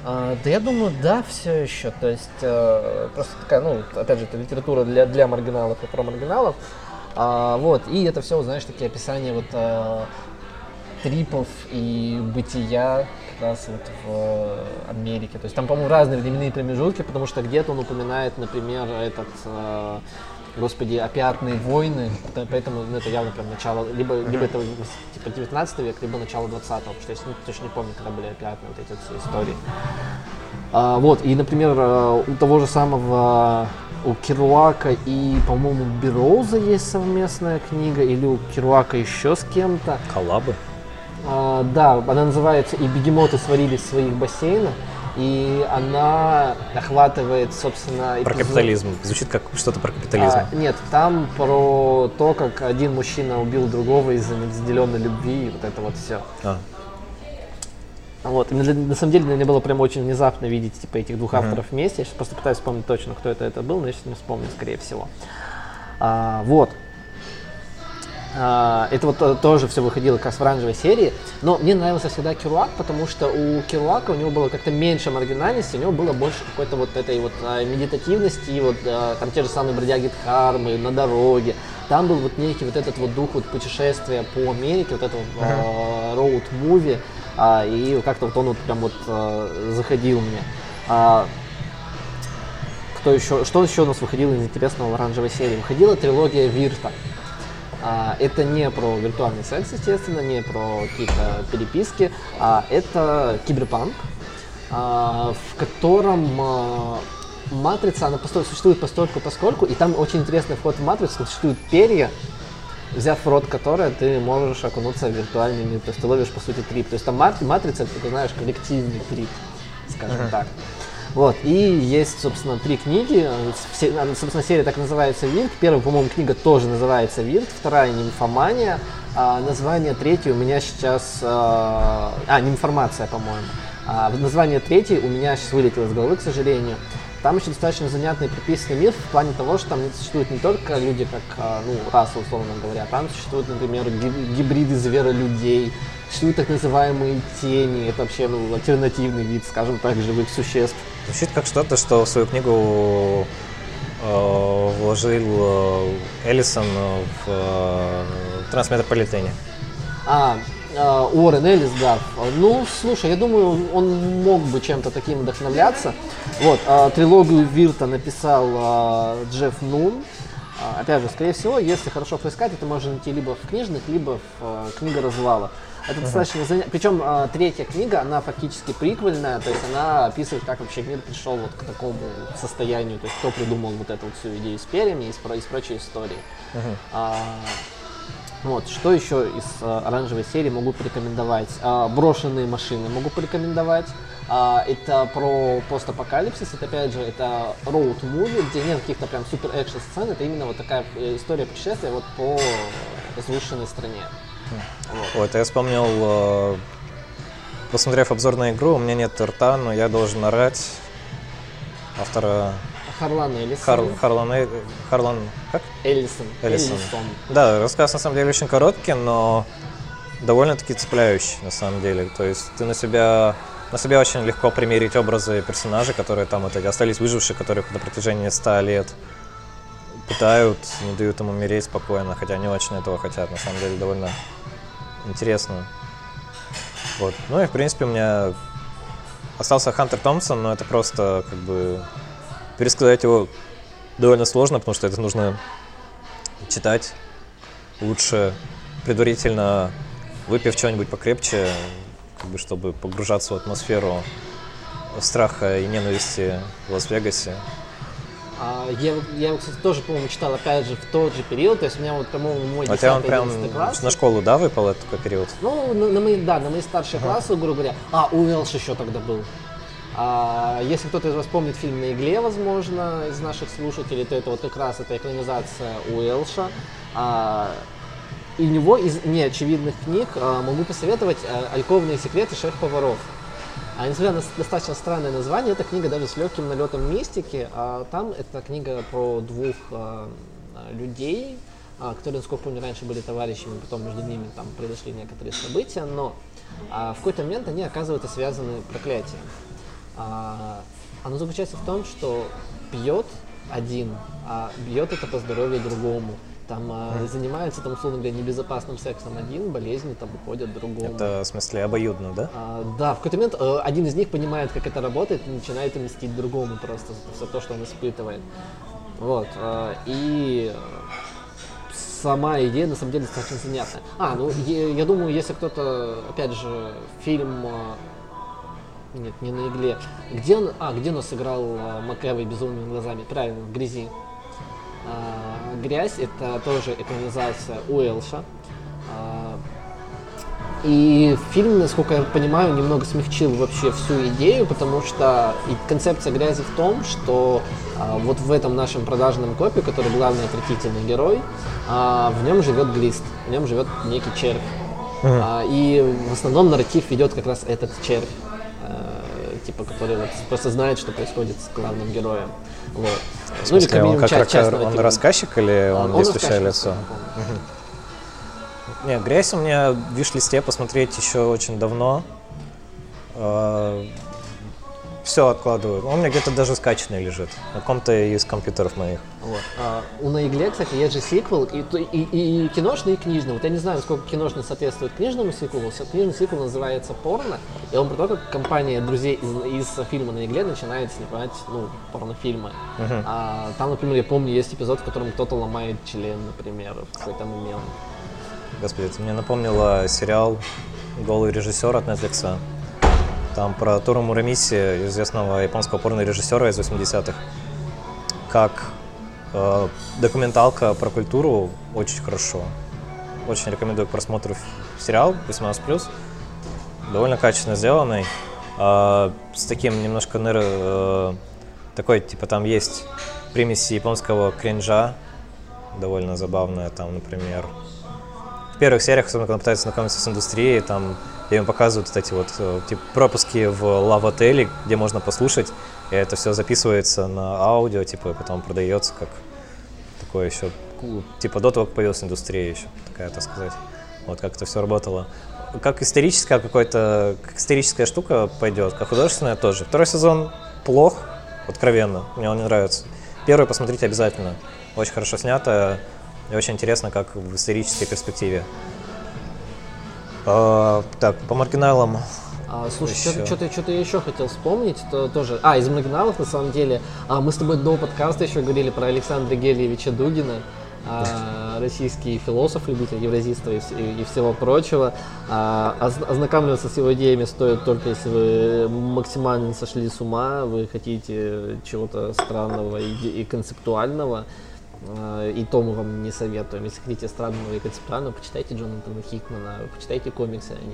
А, да я думаю, да, все еще. То есть э, просто такая, ну, опять же, это литература для, для маргиналов и про маргиналов. А, вот, и это все, знаешь, такие описания вот э, трипов и бытия как раз вот в Америке. То есть там, по-моему, разные временные промежутки, потому что где-то он упоминает, например, этот, э, господи, опиатные войны, поэтому ну, это явно прям начало, либо, либо это типа 19 век, либо начало 20-го, потому что я ну, точно не помню, когда были опиатные вот эти все истории. А, вот, и, например, э, у того же самого, у Керуака и, по-моему, Бероуза есть совместная книга, или у Керуака еще с кем-то.
Коллабы?
А, да, она называется «И бегемоты сварились в своих бассейнах», и она охватывает, собственно...
Про
эпизод-
капитализм. Звучит как что-то про капитализм.
а, нет, там про то, как один мужчина убил другого из-за неразделенной любви, и вот это вот все.
А.
Вот. И на, на самом деле для меня было прям очень внезапно видеть типа этих двух авторов вместе. Я сейчас просто пытаюсь вспомнить точно, кто это, это был, но я сейчас не вспомню, скорее всего. А, вот. А, это вот то- тоже все выходило как раз в оранжевой серии. Но мне нравился всегда Керуак, потому что у Керуака у него было как-то меньше маргинальности, у него было больше какой-то вот этой вот а, медитативности, и вот а, там те же самые бродяги Дхармы на дороге. Там был вот некий вот этот вот дух вот путешествия по Америке, вот этого роуд-муви, и как-то вот он вот прям вот а, заходил мне. А, кто еще, что еще у нас выходило из интересного в оранжевой серии? Выходила трилогия Вирта. А, это не про виртуальный секс, естественно, не про какие-то переписки, а это киберпанк, а, в котором а, матрица, она существует постольку поскольку, и там очень интересный вход в матрицу, существуют перья, взяв в рот которое ты можешь окунуться в виртуальный мир, то есть ты ловишь, по сути, трип. То есть там мат- матрица, ты знаешь, коллективный трип, скажем так. Вот, и есть, собственно, три книги. Все- собственно, серия так называется «Вирт». Первая, по-моему, книга тоже называется «Вирт», вторая «Нимфомания». А название третьей у меня сейчас... А, а, «Нимформация», по-моему. А, название третьей у меня сейчас вылетело из головы, к сожалению. Там еще достаточно занятный прописанный мир в плане того, что там существуют не только люди, как, а, ну, раса, условно говоря, там существуют, например, ги- гибриды зверолюдей, существуют так называемые тени, это вообще, ну, альтернативный вид, скажем так, живых существ.
Звучит как что-то, что в свою книгу э, вложил э, Эллисон в э, Трансметрополитене.
А, Уоррен Эллис, да. Ну, слушай, я думаю, он мог бы чем-то таким вдохновляться. Вот, а, трилогию Вирта написал а, Джефф Нун. Опять же, скорее всего, если хорошо поискать, это можно найти либо в книжных, либо в книга развала. Это достаточно заня... Причем третья книга, она фактически приквельная, то есть она описывает, как вообще мир пришел вот к такому состоянию, то есть кто придумал вот эту вот всю идею с перьями и с, про- и с прочей истории. А, вот, что еще из э, оранжевой серии могу порекомендовать? А, брошенные машины могу порекомендовать. А, это про постапокалипсис, это опять же, это роуд-муви, где нет каких-то прям супер экшн сцен, это именно вот такая э, история путешествия вот по разрушенной стране.
Вот, я вспомнил, э, посмотрев обзор на игру, у меня нет рта, но я должен орать автора
Харлан Эллисон.
Харл, Харлан, Э- Харлан, как?
Эллисон.
Эллисон.
Эллисон.
Да, рассказ на самом деле очень короткий, но довольно-таки цепляющий на самом деле. То есть ты на себя на себя очень легко примерить образы персонажей, которые там вот эти остались выжившие, которых на протяжении 100 лет пытают, не дают им умереть спокойно, хотя они очень этого хотят. На самом деле довольно интересно. Вот. Ну и в принципе у меня остался Хантер Томпсон, но это просто как бы пересказать его довольно сложно, потому что это нужно читать. Лучше предварительно выпив что-нибудь покрепче, как бы, чтобы погружаться в атмосферу страха и ненависти в Лас-Вегасе.
А, я, я его, кстати, тоже, по-моему, читал, опять же, в тот же период, то есть у меня вот, по-моему, мой
А у тебя он
10
прям
11 класс.
на школу, да, выпал этот такой период?
Ну, на, на мои, да, на мои старшие классы, грубо говоря. А, Уэлш еще тогда был. А, если кто-то из вас помнит фильм «На игле», возможно, из наших слушателей, то это вот как раз эта экранизация Уэлша. А, у него из неочевидных книг а, могу посоветовать а, «Альковные секреты шеф-поваров». А несмотря на достаточно странное название, эта книга даже с легким налетом мистики. А там это книга про двух а, людей, а, которые, насколько помню, раньше были товарищами, потом между ними там произошли некоторые события, но а, в какой-то момент они оказываются связаны проклятием. А, оно заключается в том, что пьет один, а бьет это по здоровью другому. Там а, занимается, там, условно говоря, небезопасным сексом один, болезни там уходят другому.
Это, в смысле, обоюдно, да?
А, да, в какой-то момент э, один из них понимает, как это работает, и начинает мстить другому просто за все то, что он испытывает. Вот. э, и сама идея на самом деле достаточно занятная. А, ну я, я думаю, если кто-то, опять же, фильм э, нет, не на игле. Где он, а, где он сыграл э, Макэвой безумными глазами? Правильно, в грязи. А, Грязь это тоже экранизация Уэлша. А, и фильм, насколько я понимаю, немного смягчил вообще всю идею, потому что концепция грязи в том, что а, вот в этом нашем продажном копе, который главный отвратительный герой, а, в нем живет глист, в нем живет некий червь. А, и в основном нарратив ведет как раз этот червь, типа, который вот просто знает, что происходит с главным героем. Вот.
В смысле, он как
часть-
рака-
часть
он
нарратива.
рассказчик или
А,
он,
он
действующее лицо? Не, грязь у меня в виш-листе посмотреть еще очень давно. Все откладываю. Он у меня где-то даже скачанный лежит. На каком-то из компьютеров моих.
Вот. А, у на игле, кстати, есть же сиквел, и, и, и, и киношный, и книжный. Вот я не знаю, сколько киношный соответствует книжному сиквелу. Книжный сиквел называется «Порно», и он про то, как компания друзей из, из фильма на игле начинает снимать ну, порнофильмы. А, там, например, я помню, есть эпизод, в котором кто-то ломает член, например, в какой-то момент.
Господи, ты мне напомнила сериал «Голый режиссер» от Netflix. Там про Тору Мурамиси, известного японского порно-режиссера из 80-х. Как э, документалка про культуру очень хорошо. Очень рекомендую к просмотру сериал 18+. Довольно качественно сделанный. А, с таким немножко, наверное, такой, типа, там есть примеси японского кринжа, довольно забавная, там, например, в первых сериях, особенно когда он пытается знакомиться с индустрией, там им показывают вот эти вот типа, пропуски в лав-отеле, где можно послушать, и это все записывается на аудио, типа, и потом продается как такое еще, типа, до того, как появилась индустрия еще, такая, так сказать. Вот как это все работало. Как историческая какой-то, как историческая штука пойдет, как художественная тоже. Второй сезон плох, откровенно, мне он не нравится. Первый посмотрите обязательно. Очень хорошо снято и очень интересно, как в исторической перспективе. А, так, по маргиналам.
А, слушай,
Еще.
что-то, что-то я еще хотел вспомнить, то тоже. А, из маргиналов, на самом деле, а, мы с тобой до подкаста еще говорили про Александра Гельевича Дугина, а, российский философ, любитель евразийства и, и- и всего прочего. А, оз- ознакомливаться с его идеями стоит только если вы максимально сошли с ума, вы хотите чего-то странного и, и концептуального. А, И то мы вам не советуем. Если хотите странного и концептуального, почитайте Джонатана Хикмана, почитайте комиксы, а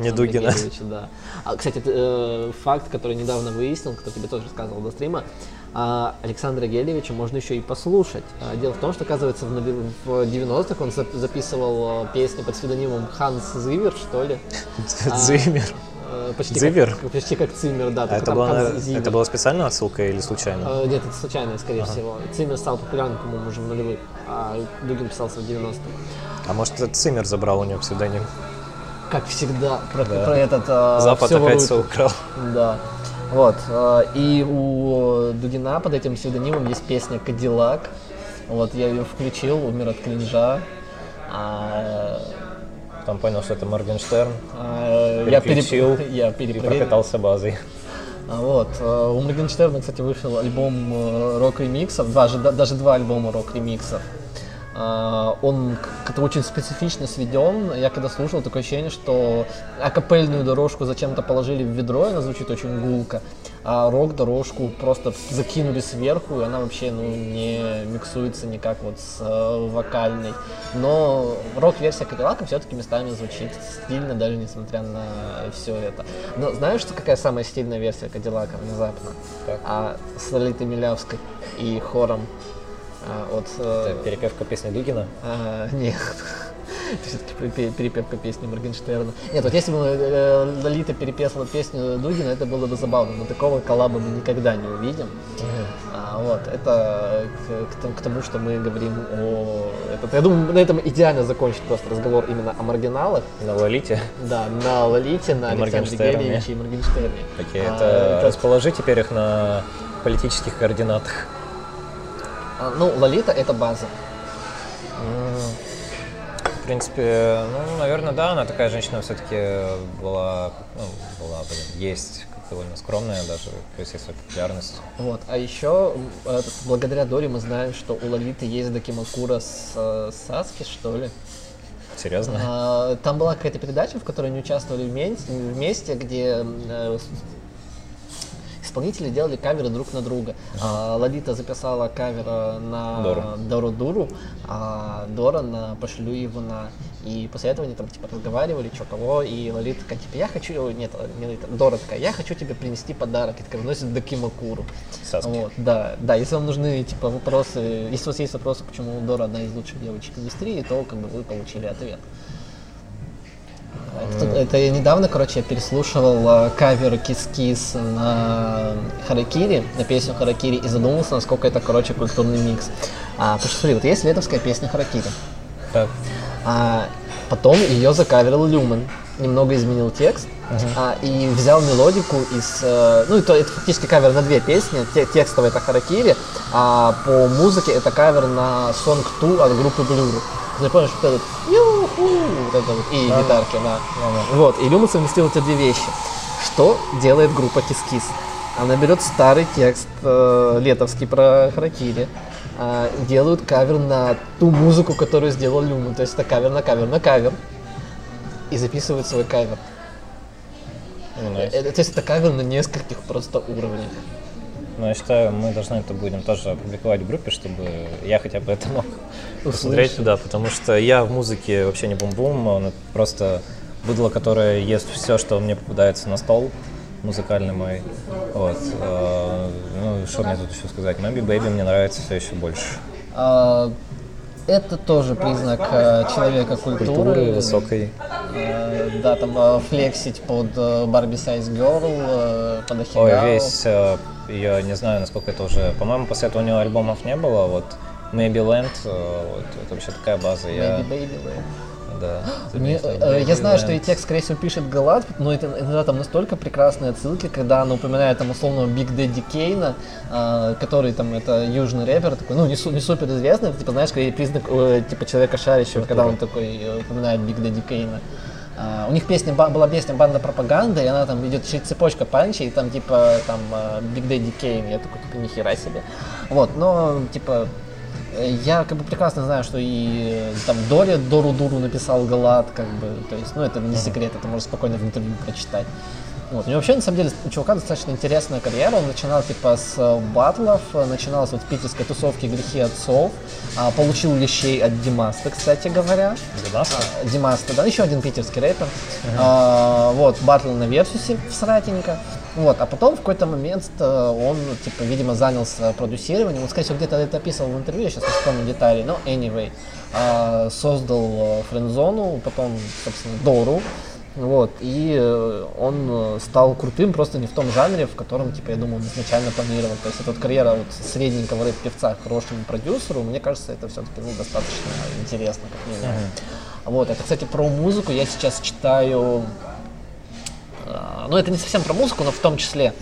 не
Дугина.
Да. А, кстати, э, факт, который недавно выяснил, кто тебе тоже рассказывал до стрима, а, Александра Гелевича можно еще и послушать. А, дело в том, что, оказывается, в, нови- в 90-х он зап- записывал э, песни под псевдонимом Ханс Зивер, что ли.
Зиммер.
э, почти
Зивер?
Как, почти как Циммер, да.
А это была, на- это была специальная отсылка или случайно?
Э, Нет, это случайно, скорее всего. Циммер стал популярным, по-моему, уже в нулевых, а Дугин писался в 90-х.
А может, это Циммер забрал у него псевдоним?
Как всегда, про,
Да.
про этот... э,
Запад
всё
опять все украл.
Да. Вот. э, И у Дугина под этим псевдонимом есть песня «Кадиллак». Вот, я ее включил, умер от кринжа. А,
Там понял, что это Моргенштерн.
а, я пере-
Переключил
я
И прокатался базой.
А, Вот. э, У Моргенштерна, кстати, вышел альбом э, рок-ремиксов, даже, да- даже два альбома рок-ремиксов. А, Он как-то очень специфично сведен. Я когда слушал, такое ощущение, что акапельную дорожку зачем-то положили в ведро, и она звучит очень гулко. А рок-дорожку просто закинули сверху, и она вообще ну, не миксуется никак вот с э, вокальной. Но рок-версия Кадиллака все-таки местами звучит стильно, даже несмотря на все это. Но знаешь, что какая самая стильная версия Кадиллака внезапно?
Так.
А с Лолитой Милявской и хором а, от... э,
Это перепевка песни Дугина.
а, нет. все-таки перепевка песни Моргенштерна. Нет, вот если бы э, Лолита перепела песню Дугина, это было бы забавно, но такого коллаба мы никогда не увидим. А, вот, это к, к, тому, что мы говорим о... Это, я думаю, на этом идеально закончить просто разговор именно о маргиналах.
На Лолите?
Да, на Лолите, на Александре Гелевиче и Моргенштерне.
Окей, okay, это, а, это расположи теперь их на политических координатах.
А, ну, Лолита это база.
В принципе, ну, наверное, да, она такая женщина все-таки была, ну, была, блин, есть довольно скромная даже, то есть есть популярность.
Вот, а еще благодаря Доре мы знаем, что у Лолиты есть Дакимакура с э, Саски, что ли.
Серьезно?
А, там была какая-то передача, в которой они участвовали вместе, где э, исполнители делали каверы друг на друга. А, Лолита записала кавер э, на Дору. Дору Дуру, а Дора на Пошлю его на. И после этого они там типа разговаривали, что кого, и Лолита такая, типа, я хочу, нет, не Лолита, Дора такая, я хочу тебе принести подарок, и такая вносит Дакимакуру. Вот, да, да, если вам нужны, типа, вопросы, если у вас есть вопросы, почему Дора одна из лучших девочек индустрии, то, как бы, вы получили ответ. Это, это я недавно, короче, я переслушивал э, кавер Кис-Кис на Харакири, на песню Харакири, и задумался, насколько это, короче, культурный микс. А, потому что, смотри, вот есть летовская песня Харакири. Так. А, потом ее закаверил Люмен. Немного изменил текст uh-huh. а, и взял мелодику из... Э, ну, это, это фактически кавер на две песни. Те, текстовый это Харакири, а по музыке это кавер на Song 2 от группы Blur. Ты помнишь, вот этот вот это вот, и да, гитарки, да. да, да. Вот, и Люмен совместил эти две вещи. Что делает группа Кис-Кис? Она берет старый текст э, летовский про Харакири, э, делают кавер на ту музыку, которую сделал Люмен. То есть это кавер на кавер на кавер. И записывают свой кавер.
Oh, nice.
это, то есть это кавер на нескольких просто уровнях.
Но я считаю, мы должны это будем тоже опубликовать в группе, чтобы я хотя бы это мог посмотреть туда, потому что я в музыке вообще не бум-бум, он просто быдло, которое ест все, что мне попадается на стол музыкальный мой. Вот. Э, ну, что мне тут еще сказать? Мэби Бэйби мне нравится все еще больше.
А, это тоже признак э, человека культуры. Культуры
высокой.
Э, да, там флексить под Барби Сайз Girl, под Ахигао.
Ой, весь я не знаю, насколько это уже... По-моему, после этого у него альбомов не было. Вот Maybe Land, э, вот, это вообще такая база.
Maybe я... Baby Land.
Да.
Мне, э, я знаю, что и текст, скорее всего, пишет Галат, но это иногда там настолько прекрасные отсылки, когда она упоминает там условного Big Daddy Kane 'а, э, который там это южный рэпер, такой, ну не, су, не супер известный, типа знаешь, признак э, типа человека шарящего, когда он такой э, упоминает Big Daddy Kane 'а. Uh, у них песня была песня банда пропаганды, и она там идет цепочка панчей, и там типа там uh, Big Daddy Kane, я такой типа нихера себе. Вот, но типа я как бы прекрасно знаю, что и там Дори Дору Дуру написал Галат, как бы, то есть, ну это не секрет, это можно спокойно в интервью прочитать. Вот. У него вообще, на самом деле, у чувака достаточно интересная карьера. Он начинал типа с э, батлов, э, начиналась вот в питерской тусовке «Грехи отцов», а, получил лещей от Димаста, кстати говоря.
Димаста?
А, Димаста, да, еще один питерский рэпер. Uh-huh. А, вот, батл на Версусе в Сратенько. Вот, а потом в какой-то момент э, он, типа, видимо, занялся продюсированием. Он, скорее всего, где-то это описывал в интервью, я сейчас не вспомню детали, но anyway. Создал френдзону, потом, собственно, Дору, вот, и э, он э, стал крутым просто не в том жанре, в котором, типа, я думаю, он изначально планировал. То есть это вот карьера вот средненького рэп-певца хорошему продюсеру, мне кажется, это все-таки ну, достаточно интересно, как минимум. Mm-hmm. Вот, это, кстати, про музыку я сейчас читаю, э, ну, это не совсем про музыку, но в том числе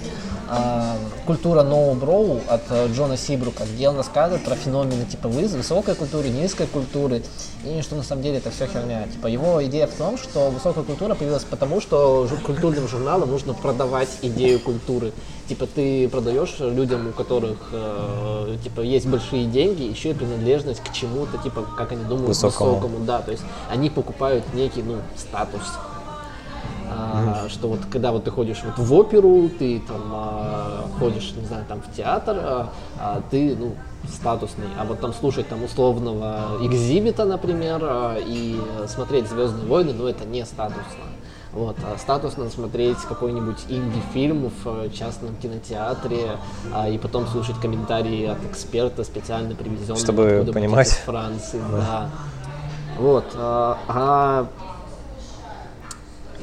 культура No Bro от э, Джона Сибрука, где он рассказывает про феномены типа высокой культуры, низкой культуры, и что на самом деле это все херня. Типа его идея в том, что высокая культура появилась потому, что культурным журналам нужно продавать идею культуры. Типа ты продаешь людям, у которых э, типа есть большие деньги, еще и принадлежность к чему-то, типа как они думают, высокому. высокому, да, то есть они покупают некий ну статус а, что вот когда вот ты ходишь вот в оперу, ты там а, ходишь, не знаю, там в театр, а, а ты, ну, статусный, а вот там слушать там условного экзибита, например, а, и смотреть Звездные войны, ну, это не статусно. Вот, а статусно смотреть какой-нибудь инди-фильм в частном кинотеатре, а, и потом слушать комментарии от эксперта, специально привезенного
Чтобы понимать. из
Франции, да. да. Вот. А, а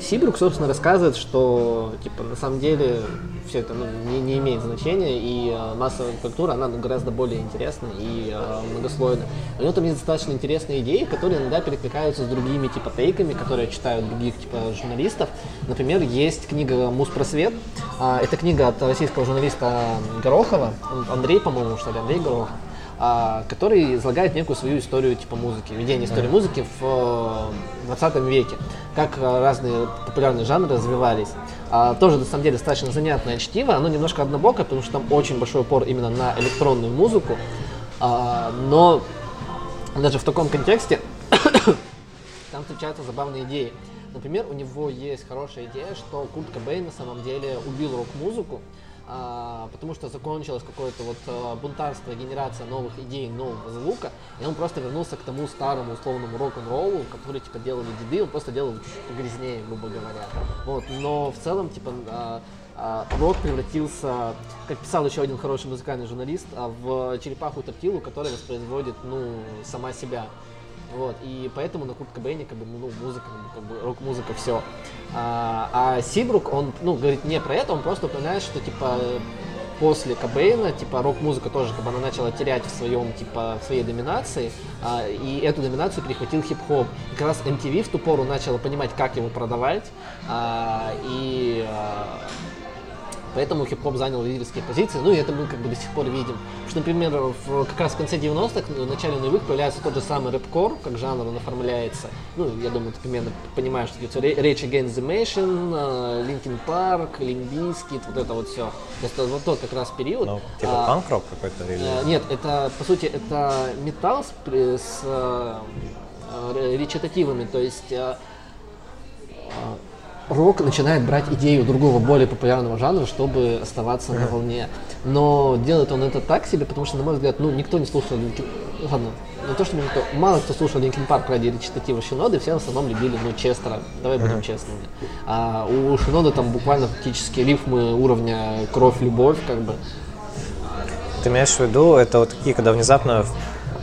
Сибрук, собственно, рассказывает, что типа на самом деле все это ну, не, не имеет значения, и э, массовая культура, она ну, гораздо более интересная и э, многослойная. У него там есть достаточно интересные идеи, которые иногда перекликаются с другими типа тейками, которые читают других типа журналистов. Например, есть книга «Муспросвет». Э, это книга от российского журналиста Горохова, Андрей, по-моему, что ли, Андрей Горохов а, который излагает некую свою историю типа музыки, ведение истории mm-hmm. музыки в 20 э, веке, как э, разные популярные жанры развивались. А, тоже, на самом деле, достаточно занятное чтиво, оно немножко однобокое, потому что там очень большой упор именно на электронную музыку, а, но даже в таком контексте там встречаются забавные идеи. Например, у него есть хорошая идея, что Курт Кобейн на самом деле убил рок-музыку, а, потому что закончилось какое-то вот а, бунтарство, генерация новых идей, нового звука, и он просто вернулся к тому старому условному рок-н-роллу, который типа делали деды, он просто делал чуть-чуть погрязнее, грубо говоря. Вот, но в целом типа а, а, рок превратился, как писал еще один хороший музыкальный журналист, а, в черепаху тортилу, которая воспроизводит ну сама себя. Вот, и поэтому на Курт Кобейне как бы, ну, музыка, как бы, рок-музыка, все. А, а Сибрук, он, ну, говорит не про это, он просто упоминает, что, типа, после Кобейна, типа, рок-музыка тоже, как бы, она начала терять в своем, типа, в своей доминации, а, и эту доминацию перехватил хип-хоп. Как раз MTV в ту пору начала понимать, как его продавать, а, и а, Поэтому хип-хоп занял лидерские позиции, ну и это мы как бы до сих пор видим. Потому что, например, в, как раз в конце 90-х, в начале нулевых появляется тот же самый рэп-кор, как жанр он оформляется. Ну, я думаю, ты примерно понимаешь, что идет Rage Against the Machine, uh, Linkin Park, Limp Bizkit, вот это вот все. То есть вот тот как раз период. Ну,
типа а, панк-рок какой-то? Или...
А, нет, это, по сути, это металл с, с а, речитативами, то есть а, рок начинает брать идею другого, более популярного жанра, чтобы оставаться на волне. Но делает он это так себе, потому что, на мой взгляд, ну, никто не слушал Linkin Park... Ладно, не то, что никто... Мало кто слушал Linkin Park ради речитатива Шиноды, все в основном любили, ну, Честера. Давай будем честными. А у Шиноды там буквально фактически рифмы уровня кровь-любовь, как бы.
Ты имеешь в виду, это вот такие, когда внезапно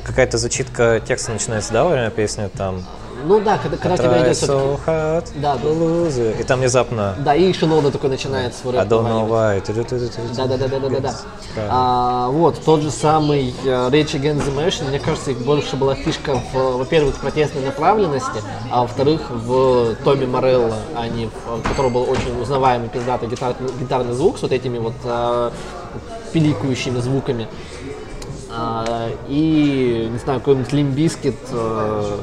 какая-то зачитка текста начинается, да, во время песни, там,
ну да, когда, когда тебя идет
so hard, да, да. И там внезапно...
Да, и Шинода такой начинает свой рэп.
I don't know why.
Да, да, да, да, да, да. да. А, вот, тот же самый uh, Rage Against the Machine, мне кажется, их больше была фишка, в, во-первых, протестной направленности, а во-вторых, в Том Морелло, а не в, которого был очень узнаваемый пиздатый гитар, гитарный звук с вот этими вот uh, пиликающими звуками. Uh, и, не знаю, какой-нибудь Limp Bizkit, uh,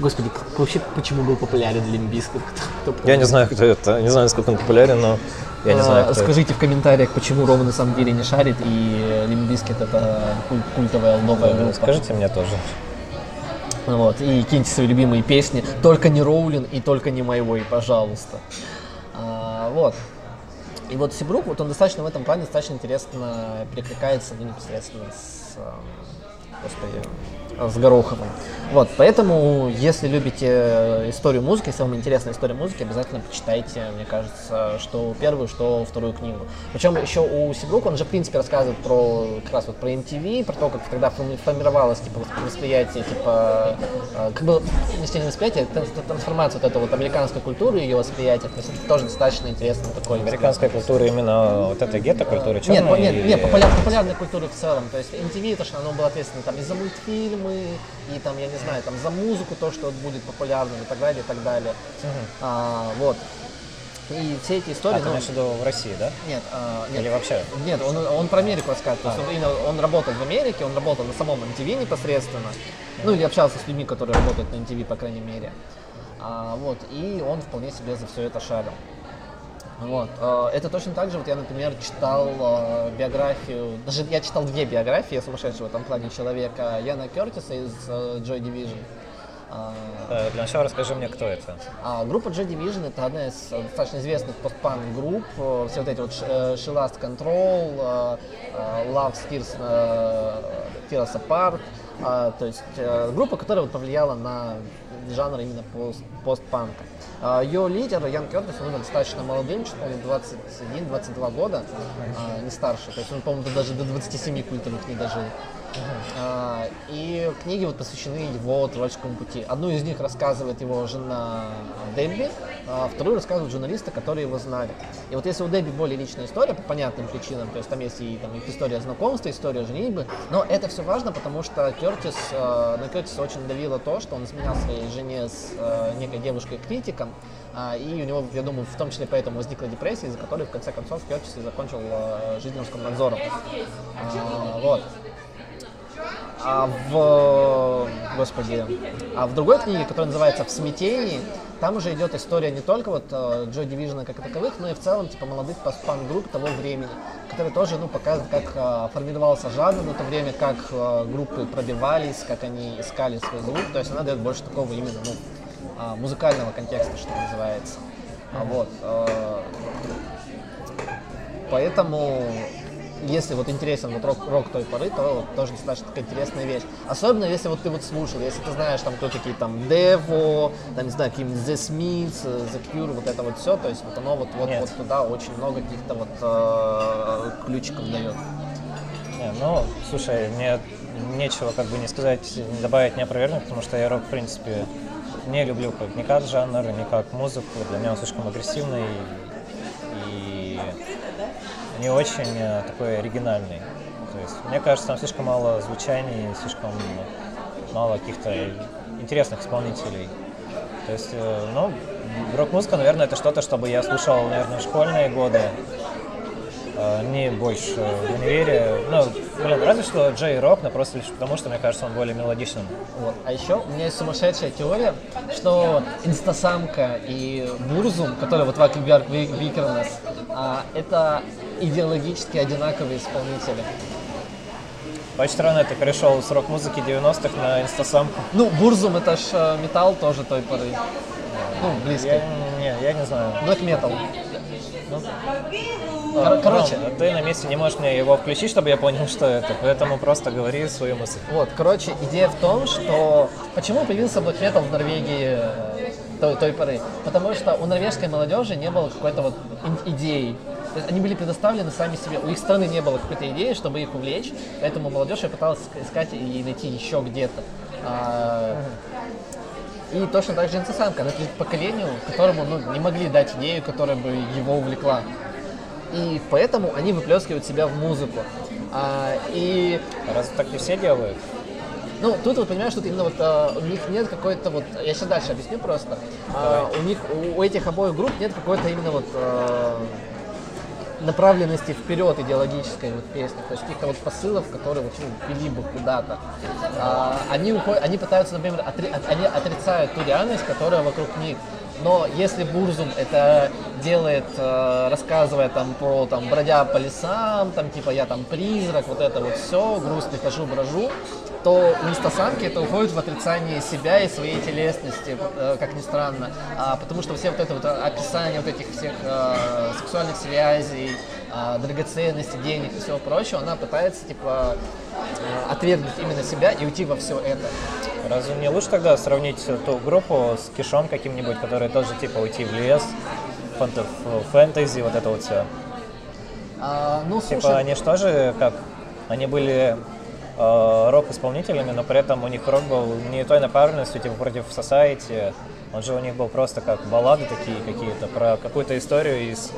Господи, вообще почему был популярен Limp Bizkit?
Я не знаю, кто это, не знаю, насколько он популярен, но я не знаю,
кто Скажите в комментариях, почему Рома на самом деле не шарит, и Limp Bizkit это культовая новая группа.
Скажите мне тоже.
Вот, и киньте свои любимые песни. Только не Роулин и только не My Way, пожалуйста. А, вот. И вот Сибрук, вот он достаточно в этом плане достаточно интересно перекликается ну, непосредственно с, господи, с Гороховым. Вот, поэтому, если любите э, историю музыки, если вам интересна история музыки, обязательно почитайте, мне кажется, что первую, что вторую книгу. Причем еще у Сибрук, он же, в принципе, рассказывает про, как раз вот про MTV, про то, как тогда формировалось, типа, восприятие, типа, э, как бы, если не восприятие, трансформация вот этой вот американской культуры, ее восприятие, то есть это тоже достаточно интересно такой.
Американская культура именно вот этой гетто-культуры,
Нет, нет, или... нет, популяр, популярной культуры в целом, то есть MTV, то, что оно было ответственно там и за мультфильмы, и там, я не знаю, там за музыку то, что будет популярным и так далее, и так далее. Uh-huh. А, вот. И все эти истории... А,
ну, ты в России, да?
Нет, а, нет.
Или вообще?
Нет, он, он про Америку рассказывает. А. То есть он, он работал в Америке, он работал на самом MTV непосредственно. Ну, или общался с людьми, которые работают на MTV, по крайней мере. А, вот, и он вполне себе за все это шарил. Вот. А, это точно так же, вот я, например, читал э, биографию, даже я читал две биографии сумасшедшего в этом плане человека, Яна Кертиса из э, Joy Division.
А, э, Для начала расскажи мне, кто это.
А, группа Joy Division это одна из достаточно известных постпанк групп. Все вот эти вот She Last Control, Love Steers, Tears Apart. То есть группа, которая вот повлияла на жанр именно пост, постпанка. А, ее лидер Ян Кертис, он достаточно молодым, что он 21-22 года, а, не старше. То есть он, по-моему, даже до 27 культовых не дожил. А, и книги вот посвящены его творческому пути. Одну из них рассказывает его жена Дебби, а вторую рассказывают журналисты, которые его знали. И вот если у Дебби более личная история, по понятным причинам, то есть там есть и там, история знакомства, история женитьбы, но это все важно, потому что Кертис, э, на Кертиса очень давило то, что он изменял своей жене с э, некой девушкой-критиком, а, и у него, я думаю, в том числе поэтому возникла депрессия, из-за которой в конце концов Кертис и закончил э, жизнь Роскомнадзором. А, вот. А в, господи, а в другой книге, которая называется «В смятении», там уже идет история не только вот Джо Дивижена как таковых, но и в целом типа молодых постпанк-групп того времени, которые тоже ну, показывают, как а, формировался жанр на то время, как а, группы пробивались, как они искали свой звук. То есть она дает больше такого именно ну, а, музыкального контекста, что называется. А, вот. Поэтому если вот интересен вот рок, рок той поры, то вот тоже достаточно такая интересная вещь. Особенно если вот ты вот слушал, если ты знаешь там кто такие там Devo, там не знаю, какие The Smiths, The Cure, вот это вот все, то есть вот оно вот, вот, вот туда очень много каких-то вот э, ключиков дает.
Не, ну, слушай, мне нечего как бы не сказать, не добавить, не опровергнуть, потому что я рок, в принципе, не люблю как, ни как жанр, ни как музыку. Для меня он слишком агрессивный не очень э, такой оригинальный. То есть, мне кажется, там слишком мало звучаний, слишком мало каких-то интересных исполнителей. То есть, э, ну, рок-музыка, наверное, это что-то, чтобы я слушал, наверное, в школьные годы, не больше в универе. Ну, блин, разве что Джей Рок, но просто лишь потому, что, мне кажется, он более мелодичным.
Вот. А еще у меня есть сумасшедшая теория, что инстасамка и Бурзум, который вот Ваки Викернес, а, это идеологически одинаковые исполнители.
Очень странно, ты перешел с рок-музыки 90-х на инстасамку.
Ну, Бурзум это ж э, металл тоже той поры. Ну, близко.
Я, не, я не знаю.
Black metal. Ну,
Кор- короче, ну, ты на месте не можешь мне его включить, чтобы я понял, что это, поэтому просто говори свою мысль.
Вот, короче, идея в том, что почему появился Black Metal в Норвегии э, той, той поры? Потому что у норвежской молодежи не было какой-то вот идеи то есть они были предоставлены сами себе. У их страны не было какой-то идеи, чтобы их увлечь, поэтому молодежь я пыталась искать и найти еще где-то. А, и точно так же инцессантка, она принадлежит поколению, которому ну, не могли дать идею, которая бы его увлекла. И поэтому они выплескивают себя в музыку. А, и...
Раз так не все делают?
Ну, тут вот понимаешь, что именно вот а, у них нет какой-то вот, я сейчас дальше объясню просто. А, у них, у, у этих обоих групп нет какой-то именно вот а, направленности вперед идеологической вот песни, то есть каких-то вот посылов, которые вот, ну, вели бы куда-то. А, они, уходят, они пытаются, например, отри, от, они отрицают ту реальность, которая вокруг них. Но если Бурзум это делает, э, рассказывая там про там бродя по лесам, там типа я там призрак, вот это вот все, грустный хожу, брожу, то у инстасамки это уходит в отрицание себя и своей телесности, э, как ни странно. А, потому что все вот это вот описание вот этих всех э, сексуальных связей, э, драгоценностей, денег и всего прочего, она пытается типа э, отвергнуть именно себя и уйти во все это.
Разве не лучше тогда сравнить ту группу с Кишом каким-нибудь, который тоже типа уйти в лес, фэнтези, вот это вот все?
А, ну,
типа
слушай...
они же как? Они были рок-исполнителями, но при этом у них рок был не той направленностью, типа против Society. Он же у них был просто как баллады такие какие-то про какую-то историю из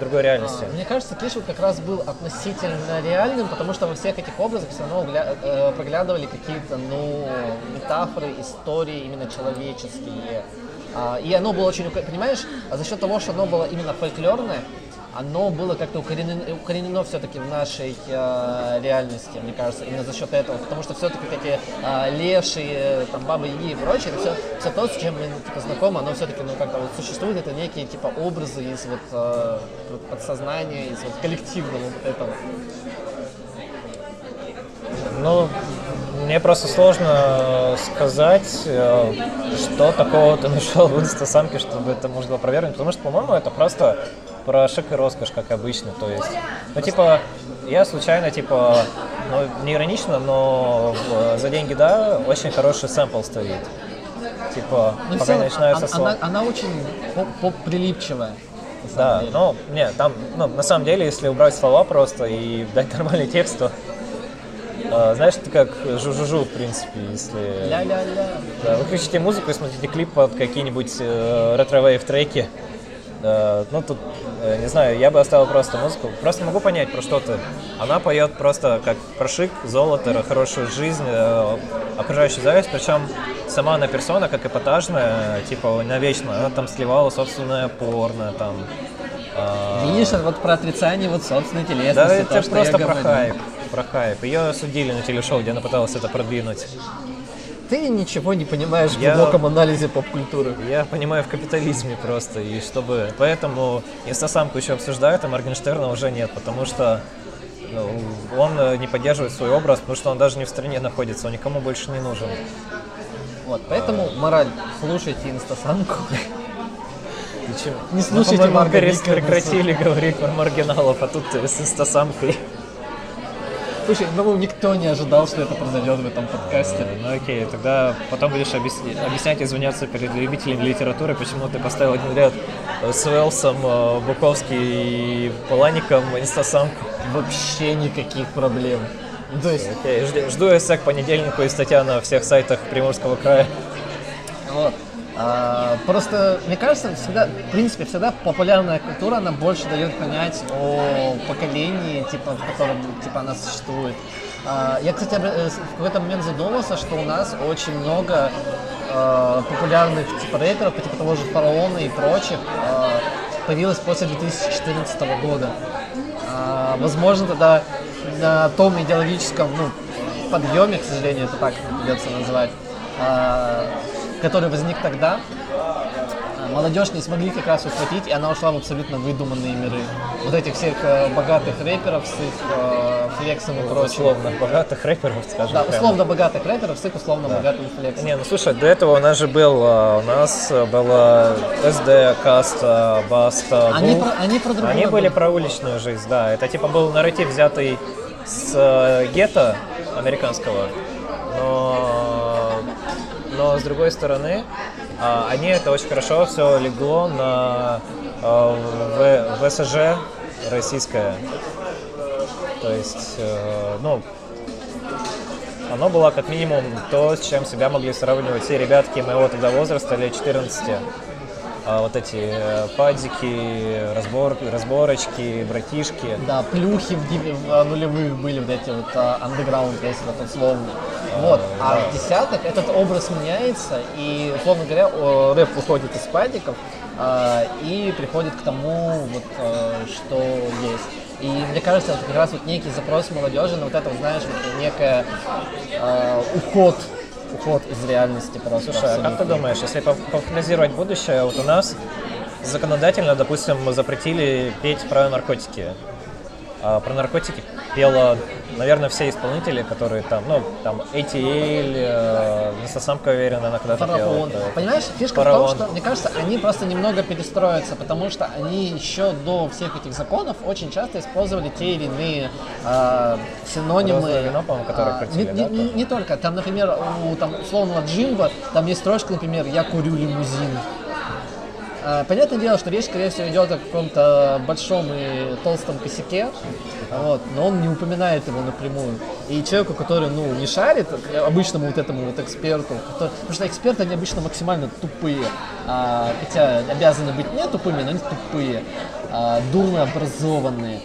другой реальности.
А, мне кажется, Кишев как раз был относительно реальным, потому что во всех этих образах все равно э, проглядывали какие-то, ну, метафоры, истории именно человеческие. А, и оно было очень, понимаешь, за счет того, что оно было именно фольклорное, оно было как-то укоренено, укоренено все-таки в нашей э, реальности, мне кажется, именно за счет этого, потому что все-таки эти э, леши, там, бабы Яги и прочее, это все, все то, с чем мы типа, знакомы, оно все-таки ну, как-то вот существует, это некие типа образы из вот э, подсознания, из вот коллективного вот этого.
Ну, мне просто сложно сказать, э, что такого ты нашел в инстасамке, чтобы это можно было проверить, потому что, по-моему, это просто про шик и роскошь, как обычно, то есть, ну, типа, я случайно, типа, ну, не иронично, но за деньги, да, очень хороший сэмпл стоит. типа,
Ну,
пока
целом,
не
она, она, она очень поп- поп-прилипчивая.
Да,
деле.
ну, не, там, ну, на самом деле, если убрать слова просто и дать нормальный текст, то, э, знаешь, это как жу-жу-жу, в принципе, если...
Ля-ля-ля.
Да, выключите музыку и смотрите клип под какие-нибудь э, retrowave треки. Э, ну, тут, э, не знаю, я бы оставил просто музыку. Просто могу понять, про что ты. Она поет просто как про шик, золото, хорошую жизнь, э, окружающую зависть. Причем сама она персона, как эпатажная, типа, навечно. Она там сливала собственное порно, там.
Видишь, это вот про отрицание вот собственной
да,
телесности,
это
то, что
просто про
говорю.
хайп. Про хайп. Ее судили на телешоу, где она пыталась это продвинуть.
Ты ничего не понимаешь в
Я-
глубоком анализе поп-культуры.
Я понимаю в капитализме просто, и чтобы... Поэтому инстасамку еще обсуждают, а Моргенштерна уже нет, потому что ну, он э, не поддерживает свой образ, потому что он даже не в стране находится, он никому больше не нужен.
Вот, поэтому мораль, слушайте инстасамку. Не слушайте Марка
перес-
Николаса.
прекратили говорить про маргиналов, а тут с инстасамкой.
Слушай, ну никто не ожидал, что это произойдет в этом подкасте.
Ну окей, тогда потом будешь объясни- объяснять, извиняться перед любителями литературы, почему ты поставил один ряд э, с Уэлсом, э, Буковский и Палаником инстасамку.
Вообще никаких проблем. Ну, То есть,
Окей, жди- жду эссе к понедельнику и статья на всех сайтах Приморского края.
вот. А, просто, мне кажется, всегда, в принципе, всегда популярная культура, она больше дает понять о поколении, типа, в котором типа, она существует. А, я, кстати, э, в какой-то момент задумался, что у нас очень много э, популярных типа рэперов, по типу того же Фараона и прочих, появилось после 2014 года. А, возможно, тогда на том идеологическом ну, подъеме, к сожалению, это так придется назвать, а, который возник тогда, а, молодежь не смогли как раз ухватить, и она ушла в абсолютно выдуманные миры. Вот этих всех э, богатых рэперов с их э, флексом и прочим.
Условно богатых рэперов, скажем
Да,
прямо.
условно богатых рэперов с их условно богатым флексом.
Не, ну слушай, до этого у нас же был, а, у нас э, была СД, Каста, Баста,
Они про, они про другое
Они были
были.
про уличную жизнь, да. Это типа был нарратив, взятый с э, гетто американского, но, но с другой стороны, а, они это очень хорошо все легло на в- ВСЖ российское. То есть, э, ну, оно было как минимум то, с чем себя могли сравнивать все ребятки моего тогда возраста, лет 14. А вот эти э, падики, разбор, разборочки, братишки.
Да, плюхи в, в, а, нулевых были вот эти вот андеграунд, это условно. Вот, а в десятых этот образ меняется, и, условно говоря, рэп выходит из падиков а, и приходит к тому, вот, а, что есть. И мне кажется, это как раз вот некий запрос молодежи на вот это, вот, знаешь, вот некое а, уход, уход из реальности просто.
Слушай, а как ты
абсолютно.
думаешь, если по- пофантазировать будущее, вот у нас законодательно, допустим, мы запретили петь про наркотики. А про наркотики пела, наверное, все исполнители, которые там, ну, там, ATL, э, Инстасамка уверена, она когда-то.
Фараон. Понимаешь, фишка
Фараон.
в том, что, мне кажется, они просто немного перестроятся, потому что они еще до всех этих законов очень часто использовали те или иные а, синонимы.
Розовое вино, по-моему, которое
А,
крутили,
не,
да,
не- не только. Там, например, у там, условного Джимба, там есть строчка, например, «Я курю лимузин». А, Понятное дело, что речь, скорее всего, идет о каком-то большом и толстом косяке, вот, но он не упоминает его напрямую. И человеку, который, ну, не шарит, обычному вот этому вот эксперту, который- потому что эксперты, они обычно максимально тупые, а, хотя обязаны быть не тупыми, но они тупые, а, дурно образованные.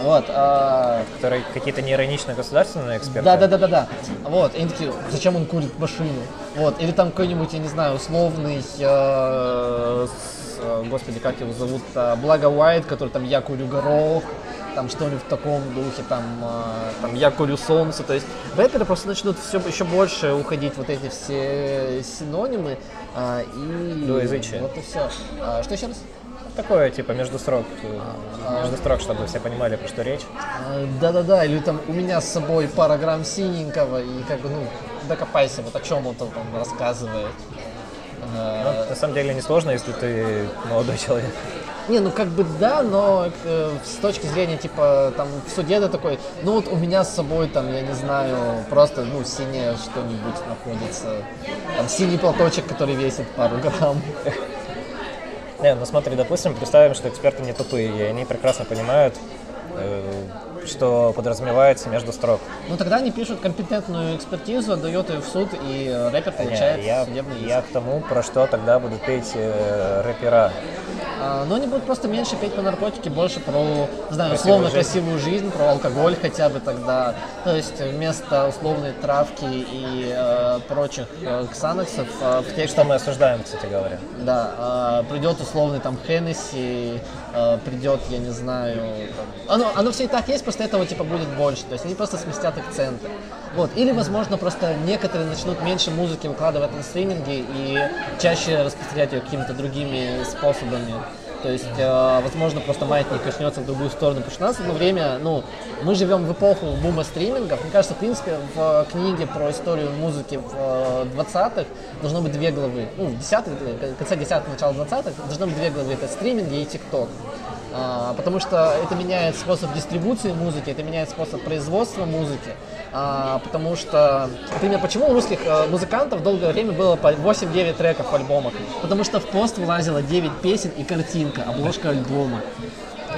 Вот, а,
Которые какие-то неироничные государственные эксперты.
да, да, да, да, да. Вот, и они такие, зачем он курит машину? Вот, или там какой-нибудь, я не знаю, условный, э, господи, как его зовут, э, Благо Уайт, который там я курю горох, там что-нибудь в таком духе, там, э, там я курю солнце. То есть рэперы просто начнут все еще больше уходить вот эти все синонимы э, и
Двуязычие.
вот и все. что еще раз?
Такое, типа, между строк, э, между строк, чтобы все понимали, про что речь.
А, Да-да-да, или там у меня с собой пара грамм синенького, и как бы, ну, докопайся, вот о чем он там рассказывает.
Ну,
А,
на самом деле несложно, если ты молодой человек.
Не, ну как бы да, но э, с точки зрения, типа, там, в суде ты такой, ну вот у меня с собой, там, я не знаю, просто, ну, синее что-нибудь находится. Там, синий платочек, который весит пару грамм.
Не, ну смотри, допустим, представим, что эксперты не тупые, и они прекрасно понимают, э, что подразумевается между строк.
Ну тогда они пишут компетентную экспертизу, отдает ее в суд, и э, рэпер получает
Не, я,
судебный иск.
я к тому, про что тогда будут петь э, рэпера.
А, но они будут просто меньше петь по наркотике, больше про, не знаю,
Красивую
условно
жизнь.
красивую жизнь, про алкоголь хотя бы тогда. То есть вместо условной травки и э, прочих э, ксаноксов э, в тексте
Что мы осуждаем, кстати говоря.
Да, а, придет условный там Хеннесси, а, придет, я не знаю, оно, оно все и так есть, просто этого типа будет больше, то есть они просто сместят акценты. Вот. Или, возможно, просто некоторые начнут меньше музыки выкладывать на стриминги и чаще распространять ее какими-то другими способами. То есть, э, возможно, просто маятник качнется в другую сторону. Потому что у нас одно время, ну, мы живем в эпоху бума стримингов. Мне кажется, в принципе, в книге про историю музыки в э, 20-х должно быть две главы. Ну, в 10-х, в конце 10-х, начало 20-х должно быть две главы. Это стриминги и ТикТок. А, потому что это меняет способ дистрибуции музыки, это меняет способ производства музыки. А, потому что, например, почему у русских э, музыкантов долгое время было по 8-9 треков в альбомах? Потому что в пост вылазило 9 песен и картинка, обложка альбома.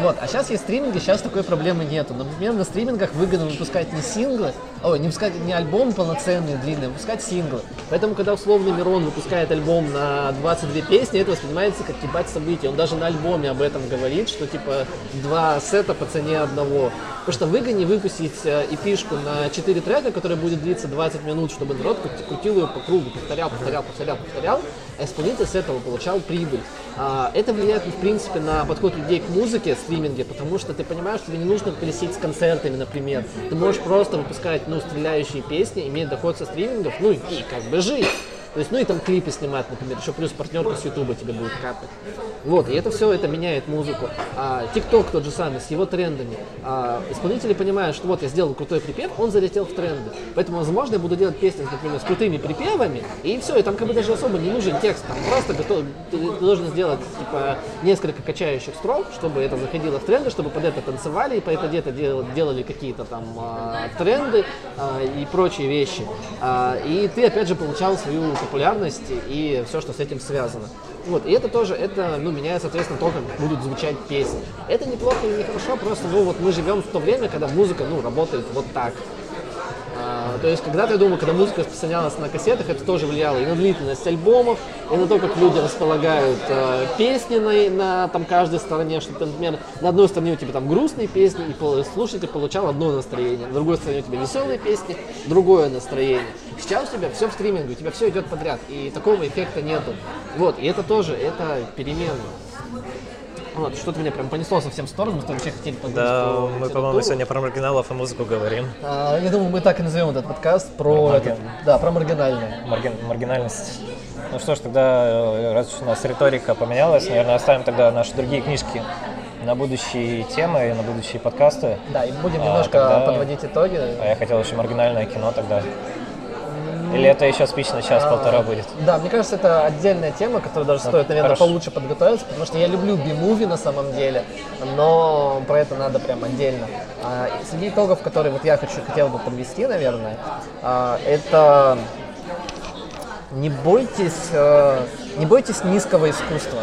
Вот, а сейчас есть стриминги, сейчас такой проблемы нету. Например, на стримингах выгодно выпускать не синглы, ой, не выпускать не альбом полноценный, длинный, а выпускать синглы. Поэтому, когда условный Мирон выпускает альбом на 22 песни, это воспринимается как ебать событие. Он даже на альбоме об этом говорит, что типа два сета по цене одного. Потому что выгоднее выпустить э, эпишку на 4 трека, которая будет длиться 20 минут, чтобы народ крути- крутил ее по кругу, повторял, повторял, повторял, повторял, а исполнитель с этого получал прибыль. А, Это влияет, в принципе, на подход людей к музыке, стриминге, потому что ты понимаешь, что тебе не нужно колесить с концертами, например. Ты можешь просто выпускать, ну, стреляющие песни, иметь доход со стримингов, ну, и как бы жить. То есть, ну и там клипы снимать, например, еще плюс партнерка с Ютуба тебе будет капать. Вот, и это все, это меняет музыку. А ТикТок тот же самый, с его трендами. А, исполнители понимают, что вот я сделал крутой припев, он залетел в тренды. Поэтому, возможно, я буду делать песни, например, с крутыми припевами, и все, и там как бы даже особо не нужен текст, там просто готов, ты, ты должен сделать, типа, несколько качающих строк, чтобы это заходило в тренды, чтобы под это танцевали, и под это где-то дел- делали какие-то там а, тренды а, и прочие вещи. А, и ты, опять же, получал свою популярность и все, что с этим связано. Вот, и это тоже, это, ну, меняет, соответственно, то, как будут звучать песни. Это неплохо и нехорошо, просто, ну, вот мы живем в то время, когда музыка, ну, работает вот так. А, то есть, когда-то, я думаю, когда музыка распространялась на кассетах, это тоже влияло и на длительность альбомов, и на то, как люди располагают э, песни на, на там, каждой стороне, что, ты, например, на одной стороне у тебя там грустные песни, и слушатель получал одно настроение, на другой стороне у тебя веселые песни, другое настроение. Сейчас у тебя все в стриминге, у тебя все идет подряд, и такого эффекта нету. Вот, и это тоже, это перемены. Вот, что-то меня прям понесло совсем в сторону, мы вообще хотели поговорить
Да,
про
мы, по-моему, сегодня про маргиналов и музыку говорим.
А, я думаю, мы так и назовем этот подкаст про,
Про
этот, да, про маргинальное.
Марги- маргинальность. Ну что ж, тогда, э, раз уж у нас риторика поменялась, наверное, оставим тогда наши другие книжки на будущие темы и на будущие подкасты.
Да, и будем
А,
немножко
тогда-
подводить итоги.
А я хотел еще маргинальное кино тогда. Или это еще спич на час-полтора будет?
Да, мне кажется, это отдельная тема, которую даже стоит, наверное, получше подготовиться, потому что я люблю би-муви на самом деле, но про это надо прям отдельно. А, среди итогов, которые вот я хочу, хотел бы подвести, наверное, а, это не бойтесь, э, не бойтесь низкого искусства.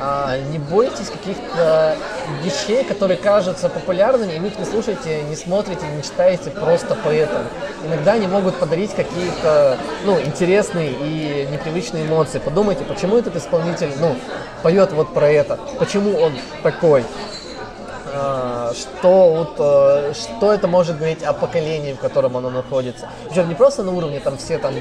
А, не бойтесь каких-то вещей, которые кажутся популярными, и их не слушаете, не смотрите, не читаете просто поэтому. Иногда они могут подарить какие-то ну, интересные и непривычные эмоции. Подумайте, почему этот исполнитель ну, поет вот про это, почему он такой. А, что, вот, э, что это может говорить о поколении, в котором оно находится. Причем не просто на уровне там все там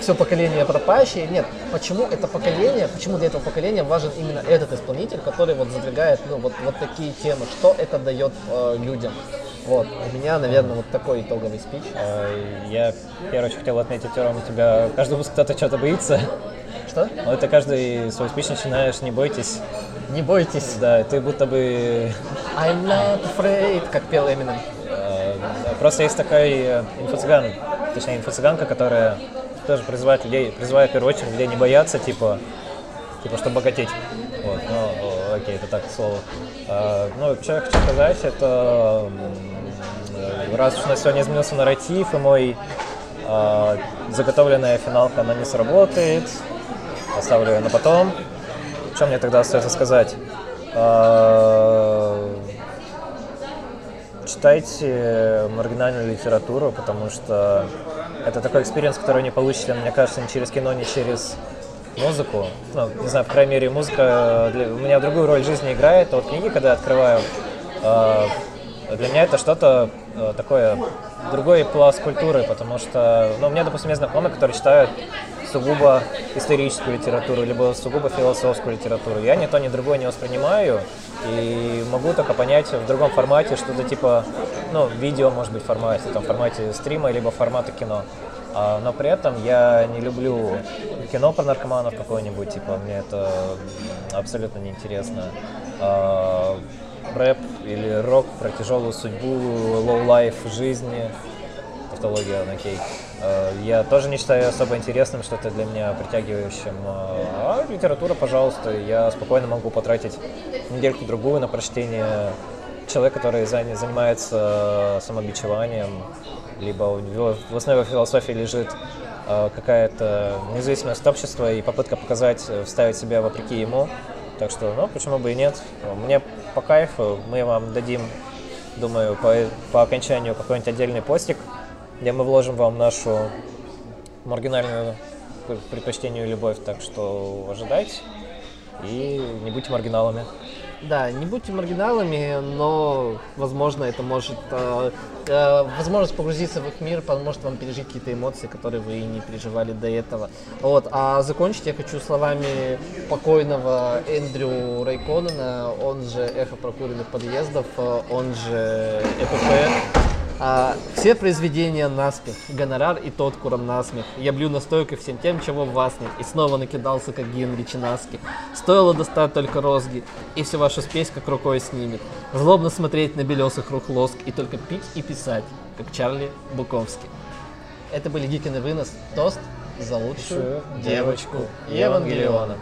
все поколение пропащие, нет. Почему это поколение, почему для этого поколения важен именно этот исполнитель, который вот задвигает ну, вот, вот такие темы, что это дает э, людям. Вот, у меня, наверное, вот такой итоговый спич.
А, Я, в первую очередь, хотел отметить, Ром, у тебя каждый выпуск кто-то что-то боится.
Что?
Но это каждый свой спич начинаешь, не бойтесь.
Не бойтесь.
Да, ты будто бы...
I'm not afraid, как пел Эминем.
э, Просто есть такой э, инфо-цыган, точнее инфо-цыганка, которая тоже призывает людей, призывает в первую очередь людей не бояться, типа, типа, чтобы богатеть. Вот. Но окей, это так, к слову. А, ну, что я хочу сказать, это раз уж на сегодня изменился нарратив, и мой а, заготовленная финалка, она не сработает, оставлю ее на потом. Что мне тогда остается сказать? А, читайте маргинальную литературу, потому что это такой experience, который не получите, мне кажется, ни через кино, ни через музыку. Ну, не знаю, по крайней мере, музыка для, у меня другую роль в жизни играет. А вот книги, когда я открываю, э, для меня это что-то э, такое, другой пласт культуры, потому что, ну, у меня, допустим, есть знакомые, которые читают сугубо историческую литературу, либо сугубо философскую литературу. Я ни то, ни другое не воспринимаю, и могу только понять в другом формате, что-то типа, ну, видео, может быть, формате, там, формате стрима, либо формата кино. А, но при этом я не люблю кино про наркоманов какое-нибудь, типа, мне это абсолютно неинтересно. А, рэп или рок про тяжелую судьбу, low-life жизни, тавтология, окей. А, я тоже не считаю особо интересным, что-то для меня притягивающим. А литература, пожалуйста, я спокойно могу потратить недельку-другую на прочтение человека, который занимается самобичеванием, либо в основе философии лежит э, какая-то независимость общества и попытка показать, э, вставить себя вопреки ему. Так что, ну, почему бы и нет. Мне по кайфу, мы вам дадим, думаю, по, по окончанию какой-нибудь отдельный постик, где мы вложим вам нашу маргинальную предпочтению любовь, так что ожидайте и не будьте маргиналами.
Да, не будьте маргиналами, но, возможно, это может... Э, э, возможность погрузиться в их мир поможет вам пережить какие-то эмоции, которые вы и не переживали до этого. Вот. А закончить я хочу словами покойного Эндрю Райконена, он же «Эхо прокуренных подъездов», э, он же ЭПП. А, все произведения наспех, гонорар и тот куром насмех. Я блю настойкой всем тем, чего в вас нет. И снова накидался, как Генри Чинаски. Стоило достать только розги, и всю вашу спесь как рукой снимет. Злобно смотреть на белесых рук лоск и только пить и писать, как Чарли Буковский. Это были Гикин и Вынос. Тост за лучшую девочку Евангелиона.